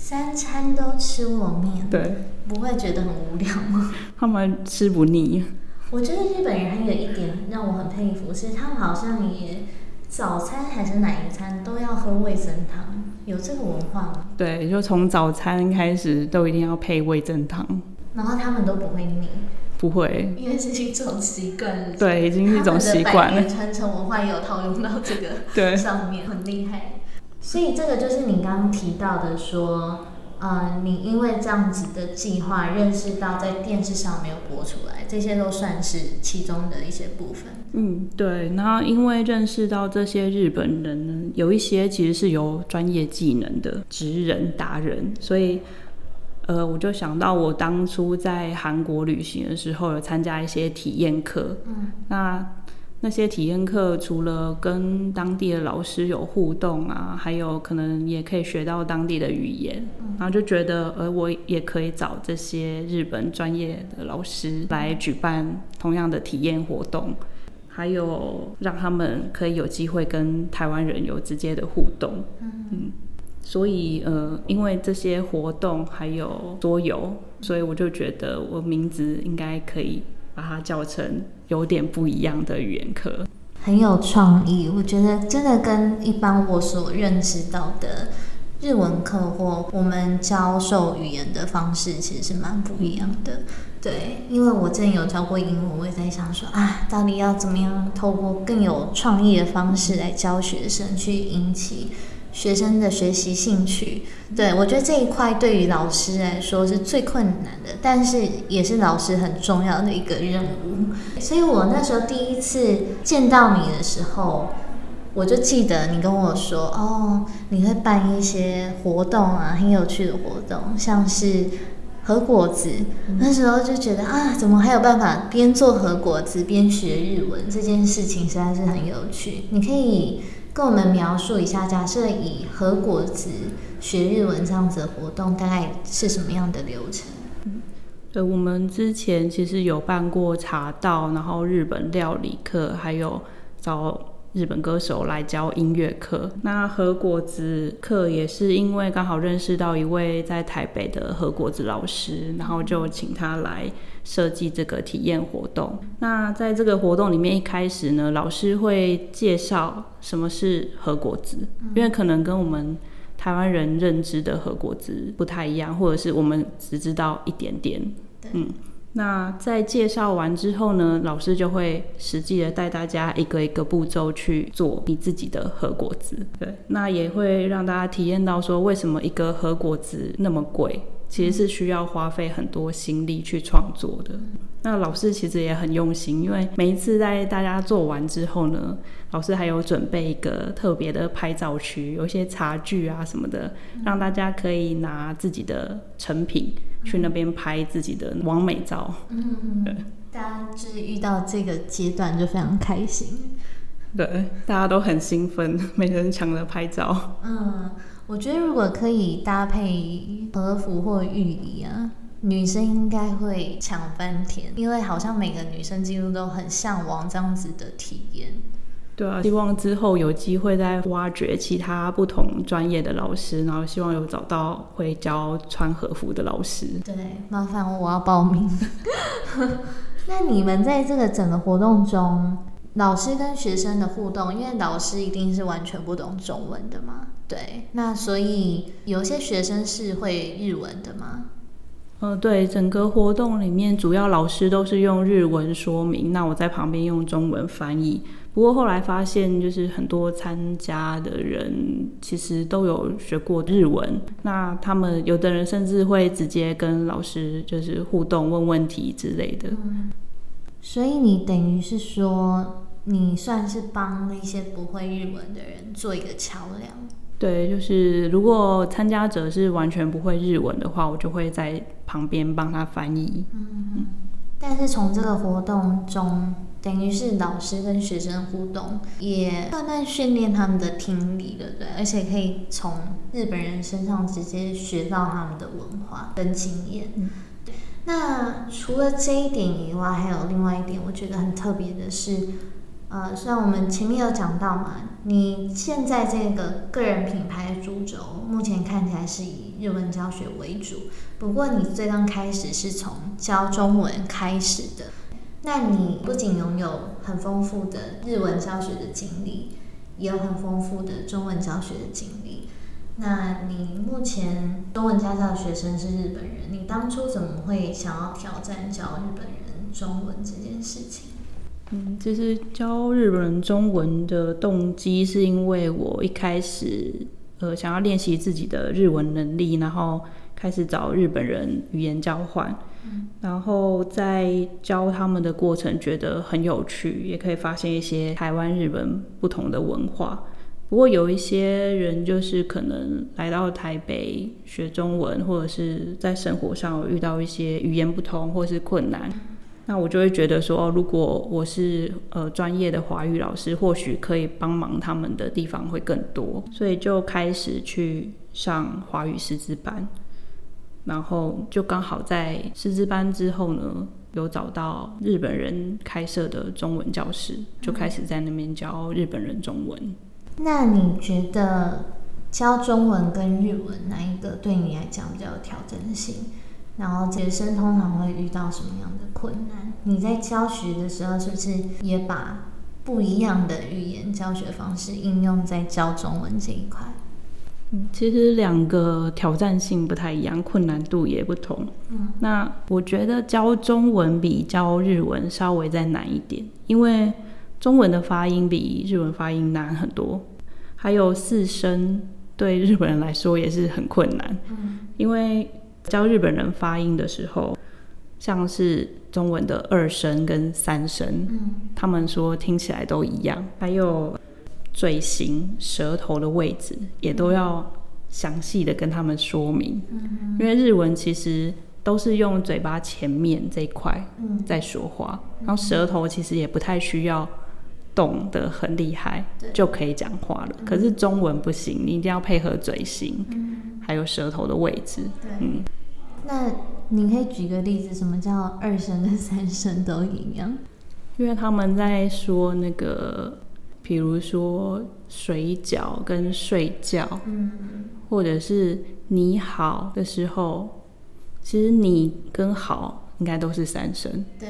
三餐都吃我面，对，不会觉得很无聊吗？他们吃不腻。我觉得日本人还有一点让我很佩服，是他们好像也早餐还是哪一餐都要喝味噌汤。有这个文化吗？对，就从早餐开始都一定要配味增汤，然后他们都不会腻，不会，因为是一种习惯。对，已经是一种习惯了。传承文化也有套用到这个对上面，很厉害。所以这个就是你刚刚提到的说。呃，你因为这样子的计划认识到在电视上没有播出来，这些都算是其中的一些部分。嗯，对。然后因为认识到这些日本人呢，有一些其实是有专业技能的职人达人，所以呃，我就想到我当初在韩国旅行的时候，有参加一些体验课。嗯，那。那些体验课除了跟当地的老师有互动啊，还有可能也可以学到当地的语言，然后就觉得，呃，我也可以找这些日本专业的老师来举办同样的体验活动，还有让他们可以有机会跟台湾人有直接的互动。嗯，所以呃，因为这些活动还有桌游，所以我就觉得我名字应该可以。把它叫成有点不一样的语言课，很有创意。我觉得真的跟一般我所认知到的日文课或我们教授语言的方式，其实是蛮不一样的。对，因为我之前有教过英文，我也在想说啊，到底要怎么样透过更有创意的方式来教学生，去引起。学生的学习兴趣，对我觉得这一块对于老师来说是最困难的，但是也是老师很重要的一个任务。所以我那时候第一次见到你的时候，我就记得你跟我说，哦，你会办一些活动啊，很有趣的活动，像是和果子。那时候就觉得啊，怎么还有办法边做和果子边学日文？这件事情实在是很有趣。你可以。跟我们描述一下，假设以和果子学日文这样子的活动，大概是什么样的流程？对，我们之前其实有办过茶道，然后日本料理课，还有找。日本歌手来教音乐课，那和果子课也是因为刚好认识到一位在台北的和果子老师，然后就请他来设计这个体验活动。那在这个活动里面，一开始呢，老师会介绍什么是和果子，因为可能跟我们台湾人认知的和果子不太一样，或者是我们只知道一点点。嗯。那在介绍完之后呢，老师就会实际的带大家一个一个步骤去做你自己的核果子。对，那也会让大家体验到说，为什么一个核果子那么贵，其实是需要花费很多心力去创作的。那老师其实也很用心，因为每一次在大家做完之后呢，老师还有准备一个特别的拍照区，有一些茶具啊什么的，让大家可以拿自己的成品去那边拍自己的完美照。嗯，对，大家就是遇到这个阶段就非常开心。对，大家都很兴奋，每人抢着拍照。嗯，我觉得如果可以搭配和服或浴衣啊。女生应该会抢翻天，因为好像每个女生几乎都很向往这样子的体验。对啊，希望之后有机会再挖掘其他不同专业的老师，然后希望有找到会教穿和服的老师。对，麻烦我要报名。那你们在这个整个活动中，老师跟学生的互动，因为老师一定是完全不懂中文的嘛？对，那所以有些学生是会日文的吗？嗯，对，整个活动里面，主要老师都是用日文说明，那我在旁边用中文翻译。不过后来发现，就是很多参加的人其实都有学过日文，那他们有的人甚至会直接跟老师就是互动、问问题之类的。所以你等于是说，你算是帮那些不会日文的人做一个桥梁。对，就是如果参加者是完全不会日文的话，我就会在旁边帮他翻译。嗯，但是从这个活动中，等于是老师跟学生互动，也慢慢训练他们的听力，对不对？而且可以从日本人身上直接学到他们的文化跟经验。那除了这一点以外，还有另外一点，我觉得很特别的是。呃，虽然我们前面有讲到嘛，你现在这个个人品牌的主轴，目前看起来是以日文教学为主。不过你最刚开始是从教中文开始的，那你不仅拥有很丰富的日文教学的经历，也有很丰富的中文教学的经历。那你目前中文家教的学生是日本人，你当初怎么会想要挑战教日本人中文这件事情？嗯，其实教日本人中文的动机是因为我一开始呃想要练习自己的日文能力，然后开始找日本人语言交换，然后在教他们的过程觉得很有趣，也可以发现一些台湾日本不同的文化。不过有一些人就是可能来到台北学中文，或者是在生活上遇到一些语言不通或是困难。那我就会觉得说，如果我是呃专业的华语老师，或许可以帮忙他们的地方会更多，所以就开始去上华语师资班，然后就刚好在师资班之后呢，有找到日本人开设的中文教室，就开始在那边教日本人中文。那你觉得教中文跟日文哪一个对你来讲比较有挑战性？然后学生通常会遇到什么样的困难？你在教学的时候，是不是也把不一样的语言教学方式应用在教中文这一块？嗯，其实两个挑战性不太一样，困难度也不同。嗯，那我觉得教中文比教日文稍微再难一点，因为中文的发音比日文发音难很多，还有四声对日本人来说也是很困难。嗯，因为。教日本人发音的时候，像是中文的二声跟三声，他们说听起来都一样。还有嘴型、舌头的位置，也都要详细的跟他们说明。因为日文其实都是用嘴巴前面这一块在说话，然后舌头其实也不太需要动得很厉害就可以讲话了。可是中文不行，你一定要配合嘴型，还有舌头的位置。嗯。那你可以举个例子，什么叫二声跟三声都一样？因为他们在说那个，比如说水饺跟睡觉，嗯，或者是你好的时候，其实你跟好应该都是三声，对。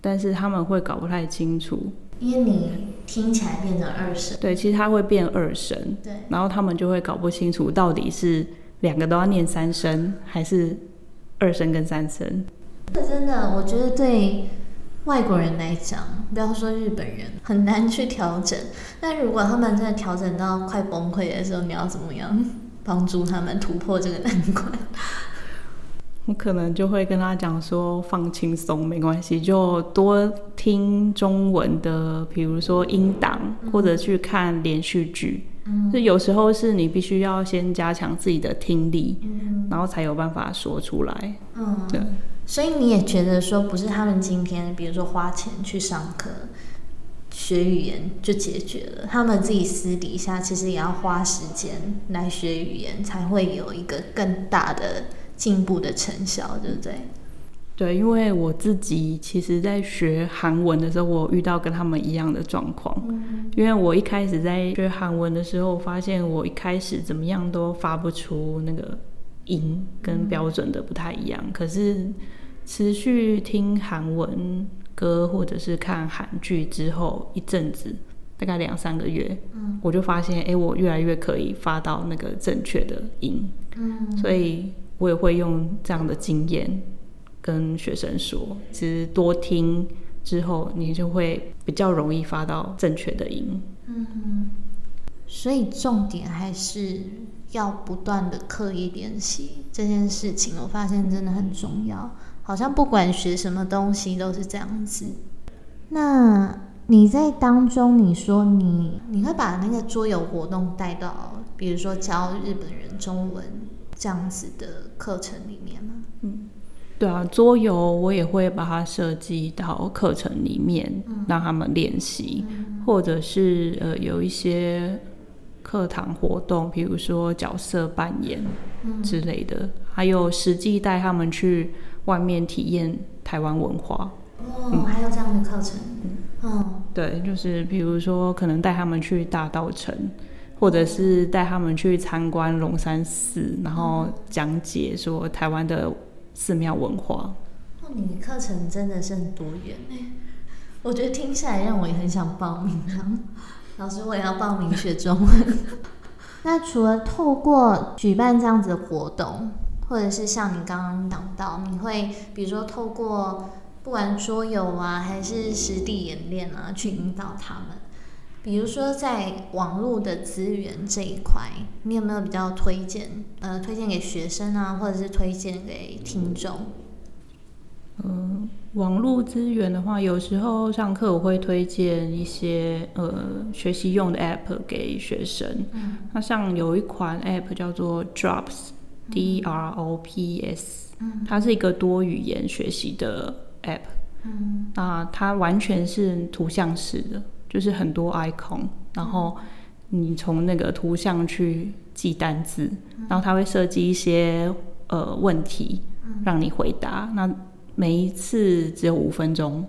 但是他们会搞不太清楚，因为你听起来变成二声，对，其实它会变二声，对。然后他们就会搞不清楚到底是两个都要念三声，还是。二声跟三声，真的，我觉得对外国人来讲，不要说日本人，很难去调整。但如果他们真的调整到快崩溃的时候，你要怎么样帮助他们突破这个难关？我可能就会跟他讲说，放轻松，没关系，就多听中文的，比如说英档，或者去看连续剧。就有时候是你必须要先加强自己的听力，然后才有办法说出来。嗯，对。所以你也觉得说，不是他们今天，比如说花钱去上课学语言就解决了，他们自己私底下其实也要花时间来学语言，才会有一个更大的。进步的成效，对不对？对，因为我自己其实，在学韩文的时候，我遇到跟他们一样的状况。嗯，因为我一开始在学韩文的时候，发现我一开始怎么样都发不出那个音，跟标准的不太一样。可是持续听韩文歌或者是看韩剧之后，一阵子，大概两三个月，嗯，我就发现，哎，我越来越可以发到那个正确的音。嗯，所以。我也会用这样的经验跟学生说，其实多听之后，你就会比较容易发到正确的音。嗯，所以重点还是要不断的刻意练习这件事情。我发现真的很重要，好像不管学什么东西都是这样子。那你在当中，你说你你会把那个桌游活动带到，比如说教日本人中文。这样子的课程里面吗？嗯，对啊，桌游我也会把它设计到课程里面，让他们练习，或者是呃有一些课堂活动，比如说角色扮演之类的，还有实际带他们去外面体验台湾文化。哦，还有这样的课程？嗯，对，就是比如说可能带他们去大道城。或者是带他们去参观龙山寺，然后讲解说台湾的寺庙文化。哦，你的课程真的是很多元哎，我觉得听起来让我也很想报名啊。老师，我也要报名学中文。那除了透过举办这样子的活动，或者是像你刚刚讲到，你会比如说透过不管桌游啊，还是实地演练啊，去引导他们。比如说，在网络的资源这一块，你有没有比较推荐？呃，推荐给学生啊，或者是推荐给听众？嗯，网络资源的话，有时候上课我会推荐一些呃学习用的 App 给学生。嗯，那像有一款 App 叫做 Drops，D R O P S，嗯，它是一个多语言学习的 App。嗯，那它完全是图像式的。就是很多 icon，然后你从那个图像去记单字，然后他会设计一些呃问题让你回答。那每一次只有五分钟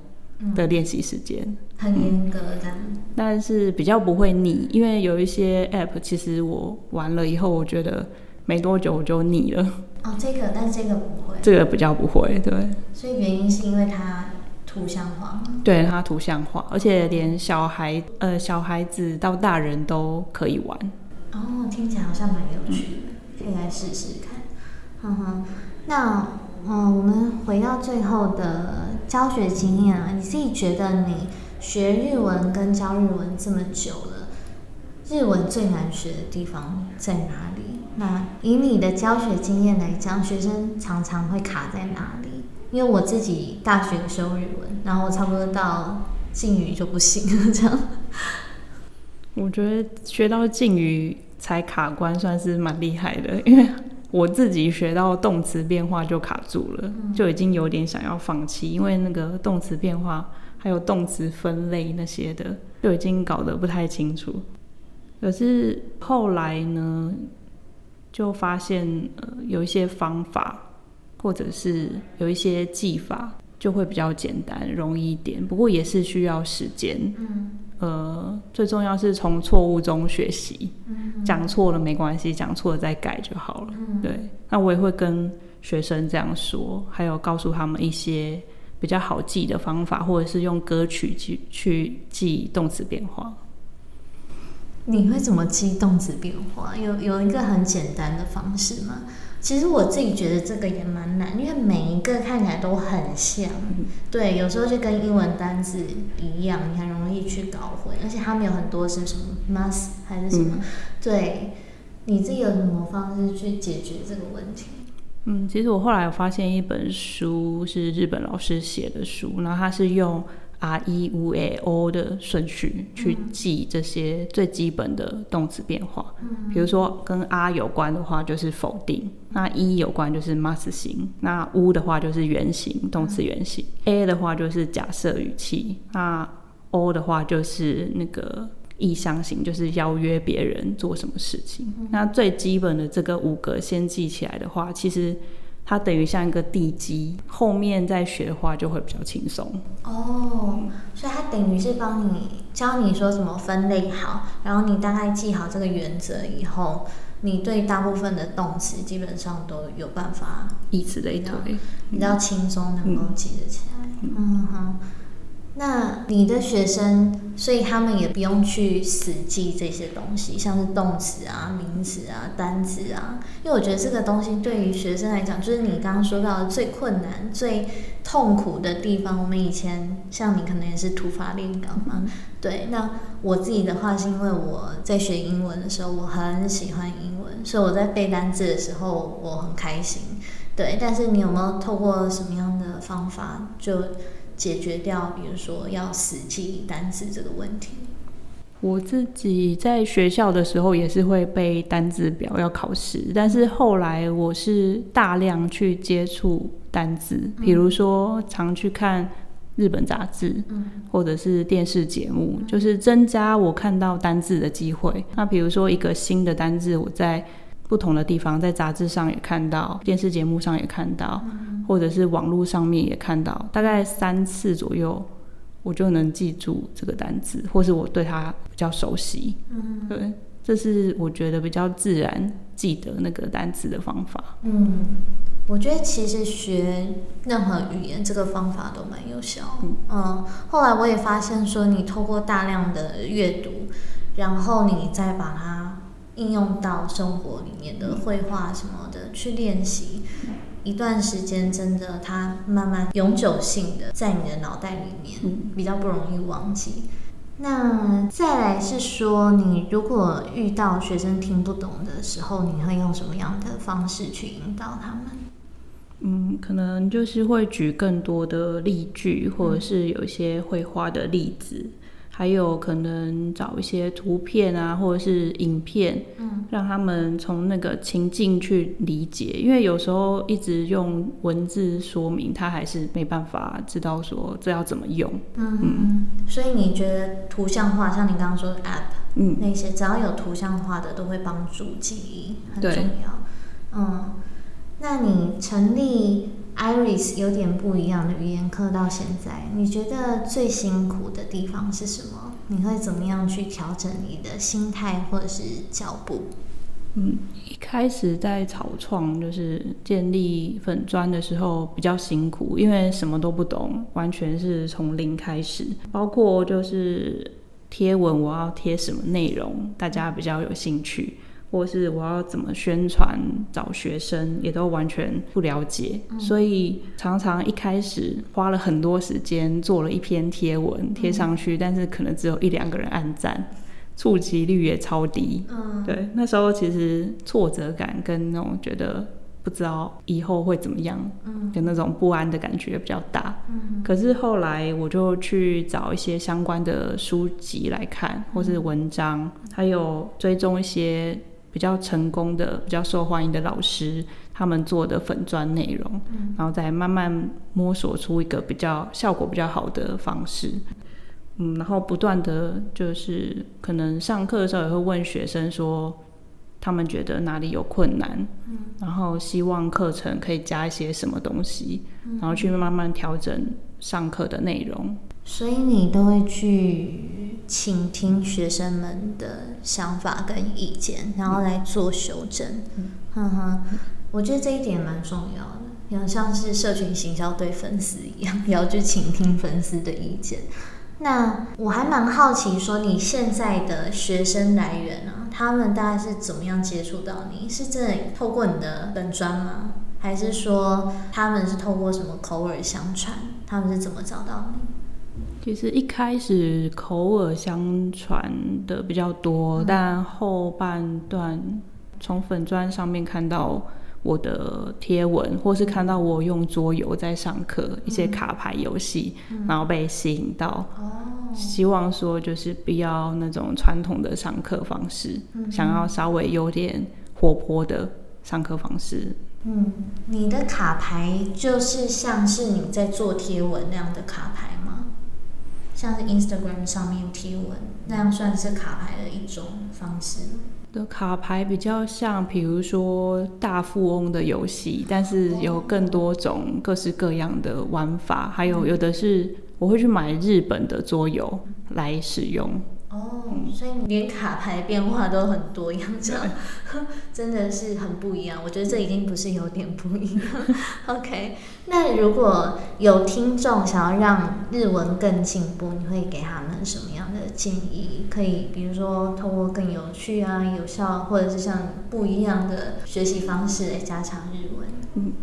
的练习时间，很严格的，但是比较不会腻，因为有一些 app 其实我玩了以后，我觉得没多久我就腻了。哦，这个，但是这个不会，这个比较不会，对。所以原因是因为它。图像化，对它图像化，而且连小孩呃小孩子到大人都可以玩。哦，听起来好像蛮有趣的，可以来试试看。哼哼，那嗯，我们回到最后的教学经验啊，你自己觉得你学日文跟教日文这么久了，日文最难学的地方在哪里？那以你的教学经验来讲，学生常常会卡在哪里？因为我自己大学修日文，然后差不多到敬语就不行了，这样。我觉得学到敬语才卡关，算是蛮厉害的。因为我自己学到动词变化就卡住了，就已经有点想要放弃。因为那个动词变化还有动词分类那些的，就已经搞得不太清楚。可是后来呢，就发现呃有一些方法。或者是有一些技法就会比较简单容易一点，不过也是需要时间。嗯，呃，最重要是从错误中学习。嗯，讲错了没关系，讲错了再改就好了。嗯，对。那我也会跟学生这样说，还有告诉他们一些比较好记的方法，或者是用歌曲去去记动词变化。你会怎么记动词变化？有有一个很简单的方式吗？其实我自己觉得这个也蛮难，因为每一个看起来都很像，对，有时候就跟英文单字一样，你很容易去搞混，而且他们有很多是什么 must 还是什么，对，你自己有什么方式去解决这个问题？嗯，其实我后来有发现一本书是日本老师写的书，然后他是用。R E U A O 的顺序去记这些最基本的动词变化，比如说跟 R 有关的话就是否定，那 E 有关就是 must 型，那 U 的话就是原型，动词原形，A 的话就是假设语气，那 O 的话就是那个意向型，就是邀约别人做什么事情。那最基本的这个五个先记起来的话，其实。它等于像一个地基，后面再学的话就会比较轻松。哦，所以它等于是帮你教你说怎么分类好，然后你大概记好这个原则以后，你对大部分的动词基本上都有办法，以此类推，比较轻松能够记得起来。嗯哼。那你的学生，所以他们也不用去死记这些东西，像是动词啊、名词啊、单词啊，因为我觉得这个东西对于学生来讲，就是你刚刚说到的最困难、最痛苦的地方。我们以前像你可能也是土法炼钢嘛，对。那我自己的话，是因为我在学英文的时候，我很喜欢英文，所以我在背单词的时候我很开心，对。但是你有没有透过什么样的方法就？解决掉，比如说要死记单词这个问题。我自己在学校的时候也是会背单字表要考试，但是后来我是大量去接触单字，比如说常去看日本杂志，或者是电视节目，就是增加我看到单字的机会。那比如说一个新的单字，我在不同的地方，在杂志上也看到，电视节目上也看到。或者是网络上面也看到，大概三次左右，我就能记住这个单词，或是我对它比较熟悉。嗯，对，这是我觉得比较自然记得那个单词的方法。嗯，我觉得其实学任何语言这个方法都蛮有效。嗯，后来我也发现说，你透过大量的阅读，然后你再把它应用到生活里面的绘画什么的去练习。一段时间，真的，它慢慢永久性的在你的脑袋里面，比较不容易忘记。那再来是说，你如果遇到学生听不懂的时候，你会用什么样的方式去引导他们？嗯，可能就是会举更多的例句，或者是有一些绘画的例子。还有可能找一些图片啊，或者是影片，嗯，让他们从那个情境去理解，因为有时候一直用文字说明，他还是没办法知道说这要怎么用。嗯嗯。所以你觉得图像化，像你刚刚说的 App，嗯，那些只要有图像化的，都会帮助记忆，很重要。嗯，那你成立？Iris 有点不一样的语言课到现在，你觉得最辛苦的地方是什么？你会怎么样去调整你的心态或者是脚步？嗯，一开始在草创就是建立粉砖的时候比较辛苦，因为什么都不懂，完全是从零开始，包括就是贴文我要贴什么内容，大家比较有兴趣。或是我要怎么宣传找学生，也都完全不了解，所以常常一开始花了很多时间做了一篇贴文贴上去，但是可能只有一两个人按赞，触及率也超低。嗯，对，那时候其实挫折感跟那种觉得不知道以后会怎么样，嗯，有那种不安的感觉比较大。嗯，可是后来我就去找一些相关的书籍来看，或是文章，还有追踪一些。比较成功的、比较受欢迎的老师，他们做的粉砖内容，然后再慢慢摸索出一个比较效果比较好的方式。嗯，然后不断的就是可能上课的时候也会问学生说，他们觉得哪里有困难，然后希望课程可以加一些什么东西，然后去慢慢调整上课的内容。所以你都会去倾听学生们的想法跟意见，然后来做修正。哼哼，我觉得这一点蛮重要的，有像是社群行销对粉丝一样，也要去倾听粉丝的意见。那我还蛮好奇，说你现在的学生来源啊。他们大概是怎么样接触到你？是真的透过你的本专吗？还是说他们是透过什么口耳相传？他们是怎么找到你？其实一开始口耳相传的比较多，但后半段从粉砖上面看到我的贴文，或是看到我用桌游在上课一些卡牌游戏，然后被吸引到，希望说就是不要那种传统的上课方式，想要稍微有点活泼的上课方式。嗯，你的卡牌就是像是你在做贴文那样的卡牌吗？像是 Instagram 上面贴文那样算是卡牌的一种方式？的卡牌比较像，比如说大富翁的游戏，但是有更多种各式各样的玩法，还有有的是我会去买日本的桌游来使用。哦，所以连卡牌变化都很多样，这样 真的是很不一样。我觉得这已经不是有点不一样。OK，那如果有听众想要让日文更进步，你会给他们什么样的建议？可以比如说通过更有趣啊、有效，或者是像不一样的学习方式来加强日文。嗯，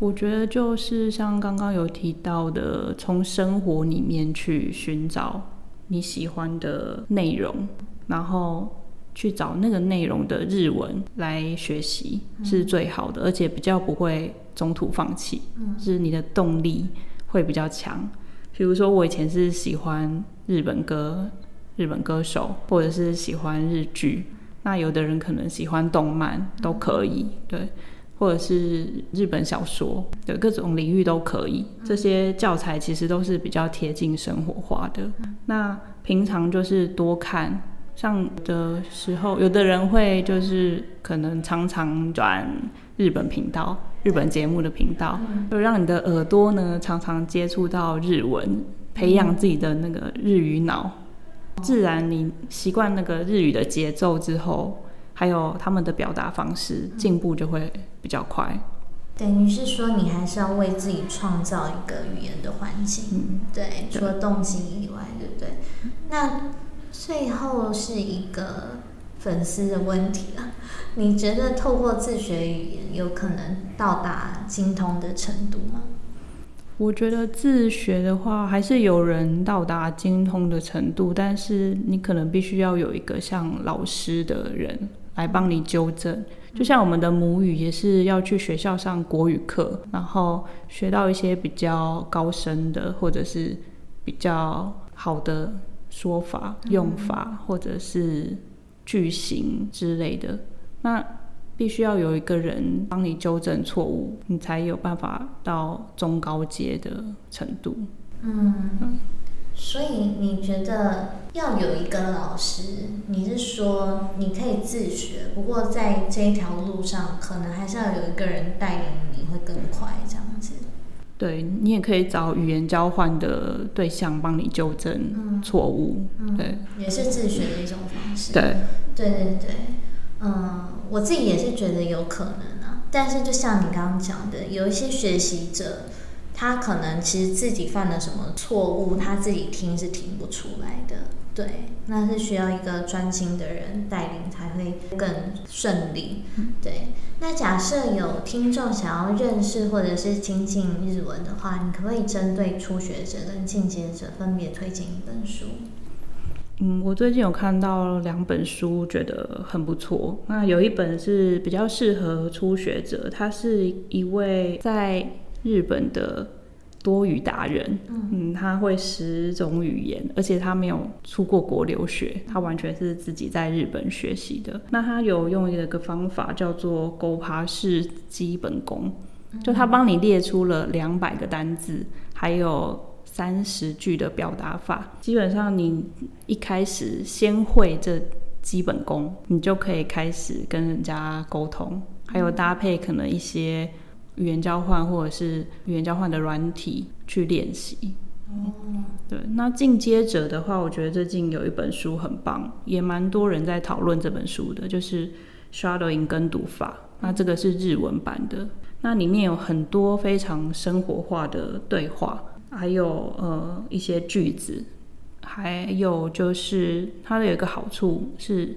我觉得就是像刚刚有提到的，从生活里面去寻找。你喜欢的内容，然后去找那个内容的日文来学习是最好的，而且比较不会中途放弃，就是你的动力会比较强。比如说，我以前是喜欢日本歌、日本歌手，或者是喜欢日剧，那有的人可能喜欢动漫，都可以，对。或者是日本小说的各种领域都可以，这些教材其实都是比较贴近生活化的。那平常就是多看，上的时候，有的人会就是可能常常转日本频道、日本节目的频道，就让你的耳朵呢常常接触到日文，培养自己的那个日语脑，自然你习惯那个日语的节奏之后。还有他们的表达方式进步就会比较快。等于是说，你还是要为自己创造一个语言的环境。对，除了动机以外，对不对？那最后是一个粉丝的问题了。你觉得透过自学语言，有可能到达精通的程度吗？我觉得自学的话，还是有人到达精通的程度，但是你可能必须要有一个像老师的人。来帮你纠正，就像我们的母语也是要去学校上国语课，然后学到一些比较高深的或者是比较好的说法、用法，或者是句型之类的。那必须要有一个人帮你纠正错误，你才有办法到中高阶的程度。嗯。所以你觉得要有一个老师，你是说你可以自学，不过在这一条路上，可能还是要有一个人带领你会更快这样子。对你也可以找语言交换的对象帮你纠正错误，对，也是自学的一种方式。对，对对对，嗯，我自己也是觉得有可能啊，但是就像你刚刚讲的，有一些学习者。他可能其实自己犯了什么错误，他自己听是听不出来的。对，那是需要一个专心的人带领才会更顺利。对，那假设有听众想要认识或者是精进日文的话，你可不可以针对初学者跟进阶者分别推荐一本书？嗯，我最近有看到两本书，觉得很不错。那有一本是比较适合初学者，他是一位在。日本的多语达人，嗯，他会十种语言，而且他没有出过国留学，他完全是自己在日本学习的。那他有用一个方法叫做勾爬式基本功，就他帮你列出了两百个单字，还有三十句的表达法。基本上你一开始先会这基本功，你就可以开始跟人家沟通，还有搭配可能一些。语言交换或者是语言交换的软体去练习。哦，对，那进阶者的话，我觉得最近有一本书很棒，也蛮多人在讨论这本书的，就是《Shadowing》跟读法。那这个是日文版的，那里面有很多非常生活化的对话，还有呃一些句子，还有就是它的有一个好处是。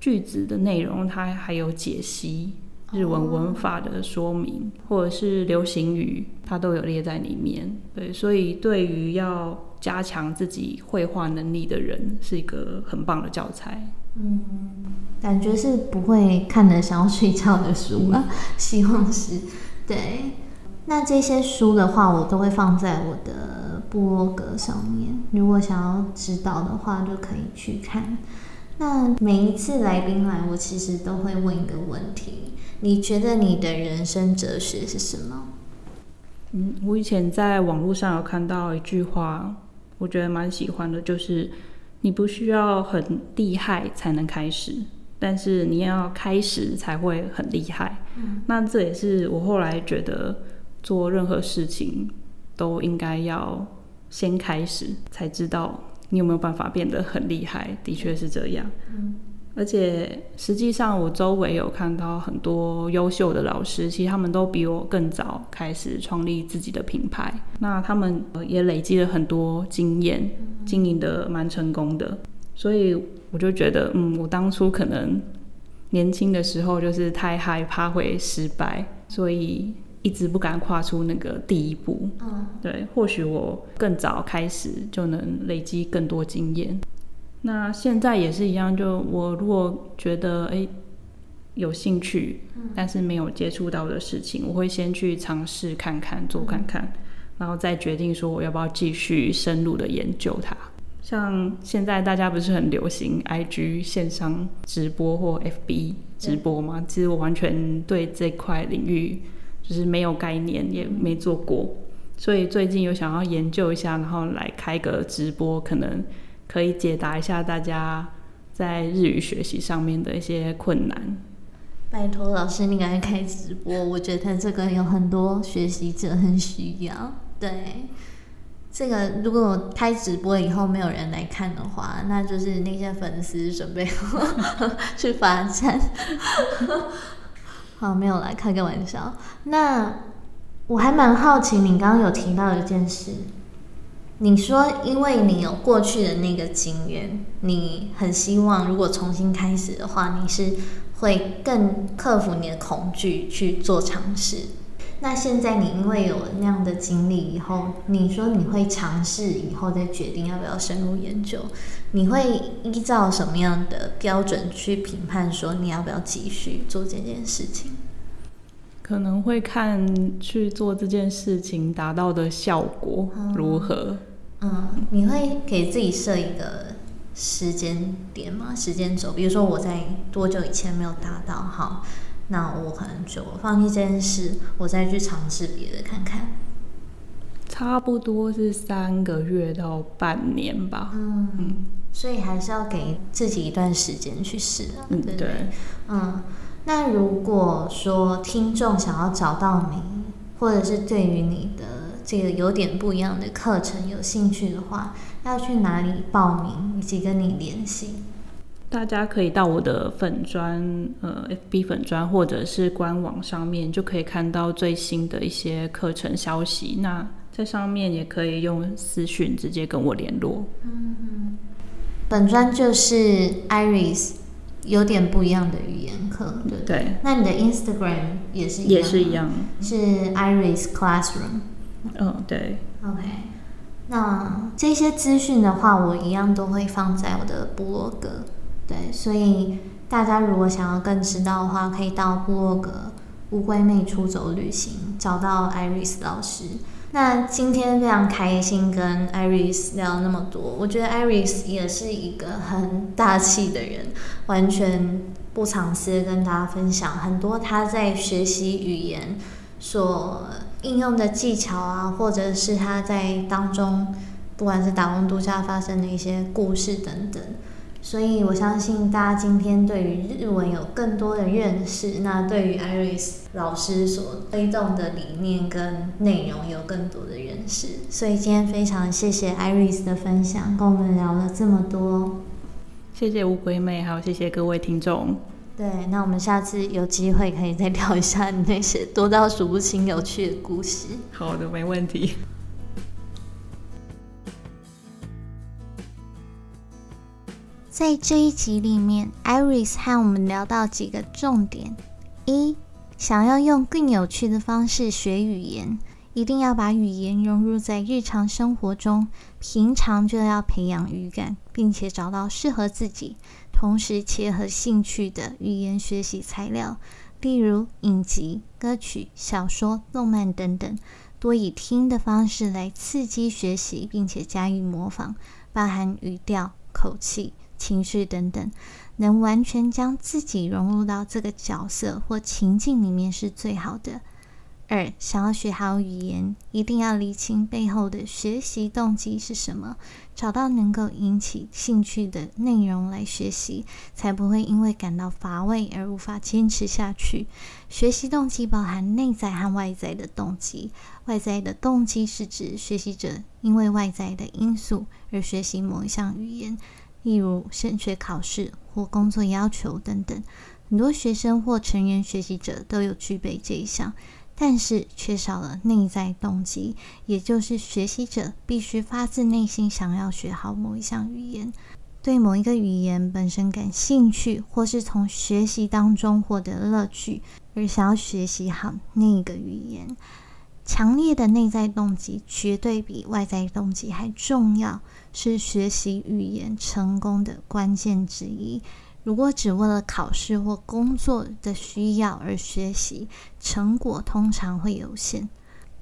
句子的内容，它还有解析日文文法的说明，或者是流行语，它都有列在里面。对，所以对于要加强自己绘画能力的人，是一个很棒的教材。嗯，感觉是不会看得想要睡觉的书啊，希望是。对，那这些书的话，我都会放在我的部落格上面。如果想要知道的话，就可以去看。那每一次来宾来，我其实都会问一个问题：你觉得你的人生哲学是什么？嗯，我以前在网络上有看到一句话，我觉得蛮喜欢的，就是。你不需要很厉害才能开始，但是你要开始才会很厉害。嗯，那这也是我后来觉得做任何事情都应该要先开始，才知道你有没有办法变得很厉害。的确是这样。嗯。而且实际上，我周围有看到很多优秀的老师，其实他们都比我更早开始创立自己的品牌。那他们也累积了很多经验，经营的蛮成功的。所以我就觉得，嗯，我当初可能年轻的时候就是太害怕会失败，所以一直不敢跨出那个第一步。嗯，对，或许我更早开始就能累积更多经验。那现在也是一样，就我如果觉得哎有兴趣，但是没有接触到的事情，我会先去尝试看看，做看看，然后再决定说我要不要继续深入的研究它。像现在大家不是很流行 IG 线上直播或 FB 直播吗？其实我完全对这块领域就是没有概念，也没做过，所以最近有想要研究一下，然后来开个直播，可能。可以解答一下大家在日语学习上面的一些困难。拜托老师，你赶快开直播，我觉得这个有很多学习者很需要。对，这个如果开直播以后没有人来看的话，那就是那些粉丝准备 去发展。好，没有来开个玩笑。那我还蛮好奇，你刚刚有提到一件事。你说，因为你有过去的那个经验，你很希望如果重新开始的话，你是会更克服你的恐惧去做尝试。那现在你因为有了那样的经历以后，你说你会尝试以后再决定要不要深入研究，你会依照什么样的标准去评判说你要不要继续做这件事情？可能会看去做这件事情达到的效果如何。嗯，你会给自己设一个时间点吗？时间轴，比如说我在多久以前没有达到，好，那我可能就放弃这件事，我再去尝试别的看看。差不多是三个月到半年吧。嗯嗯，所以还是要给自己一段时间去试。嗯，对。嗯。那如果说听众想要找到你，或者是对于你的这个有点不一样的课程有兴趣的话，要去哪里报名以及跟你联系？大家可以到我的粉砖，呃，FB 粉砖或者是官网上面，就可以看到最新的一些课程消息。那在上面也可以用私讯直接跟我联络。嗯，本专就是 Iris。有点不一样的语言课，对对。那你的 Instagram 也是也是一样，是 Iris Classroom。嗯，对。OK，那这些资讯的话，我一样都会放在我的部落格。对，所以大家如果想要更知道的话，可以到部落格“乌龟妹出走旅行”找到 Iris 老师。那今天非常开心跟 Iris 聊那么多，我觉得 Iris 也是一个很大气的人，完全不藏私跟大家分享很多他在学习语言所应用的技巧啊，或者是他在当中不管是打工度假发生的一些故事等等。所以我相信大家今天对于日文有更多的认识，那对于 Iris 老师所推动的理念跟内容有更多的认识。所以今天非常谢谢 Iris 的分享，跟我们聊了这么多。谢谢乌龟妹，还有谢谢各位听众。对，那我们下次有机会可以再聊一下你那些多到数不清有趣的故事。好的，没问题。在这一集里面，Iris 和我们聊到几个重点：一、想要用更有趣的方式学语言，一定要把语言融入在日常生活中，平常就要培养语感，并且找到适合自己、同时切合兴趣的语言学习材料，例如影集、歌曲、小说、动漫等等，多以听的方式来刺激学习，并且加以模仿，包含语调、口气。情绪等等，能完全将自己融入到这个角色或情境里面是最好的。二，想要学好语言，一定要理清背后的学习动机是什么，找到能够引起兴趣的内容来学习，才不会因为感到乏味而无法坚持下去。学习动机包含内在和外在的动机。外在的动机是指学习者因为外在的因素而学习某一项语言。例如升学考试或工作要求等等，很多学生或成人学习者都有具备这一项，但是缺少了内在动机，也就是学习者必须发自内心想要学好某一项语言，对某一个语言本身感兴趣，或是从学习当中获得乐趣，而想要学习好那个语言。强烈的内在动机绝对比外在动机还重要，是学习语言成功的关键之一。如果只为了考试或工作的需要而学习，成果通常会有限。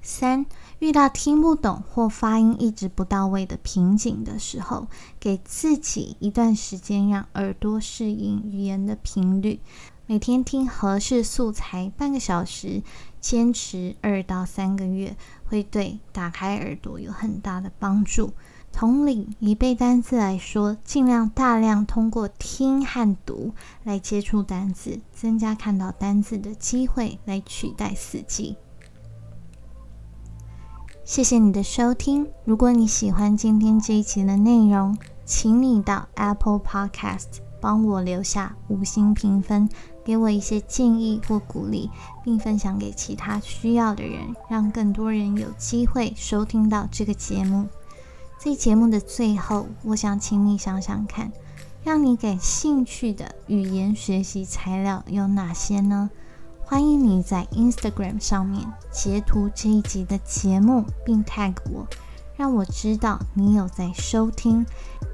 三、遇到听不懂或发音一直不到位的瓶颈的时候，给自己一段时间，让耳朵适应语言的频率。每天听合适素材半个小时。坚持二到三个月，会对打开耳朵有很大的帮助。同理，以背单词来说，尽量大量通过听和读来接触单词，增加看到单词的机会，来取代死记。谢谢你的收听。如果你喜欢今天这一期的内容，请你到 Apple Podcast 帮我留下五星评分。给我一些建议或鼓励，并分享给其他需要的人，让更多人有机会收听到这个节目。在节目的最后，我想请你想想看，让你感兴趣的语言学习材料有哪些呢？欢迎你在 Instagram 上面截图这一集的节目，并 tag 我，让我知道你有在收听，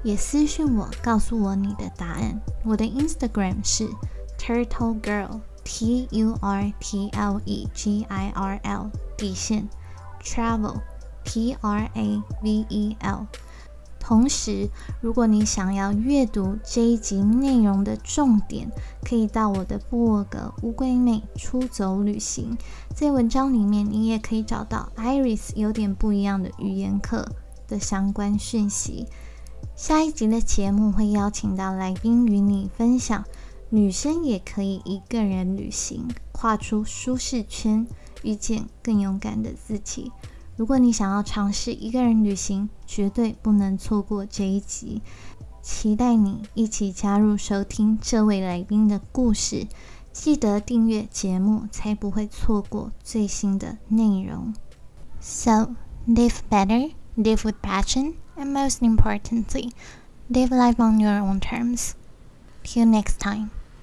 也私信我告诉我你的答案。我的 Instagram 是。Turtle Girl T U R T L E G I R L 底线 Travel P R A V E L。同时，如果你想要阅读这一集内容的重点，可以到我的部落格“乌龟妹出走旅行”。在文章里面，你也可以找到 Iris 有点不一样的语言课的相关讯息。下一集的节目会邀请到来宾与你分享。女生也可以一个人旅行，跨出舒适圈，遇见更勇敢的自己。如果你想要尝试一个人旅行，绝对不能错过这一集。期待你一起加入收听这位来宾的故事。记得订阅节目，才不会错过最新的内容。So live better, live with passion, and most importantly, live life on your own terms. Till next time.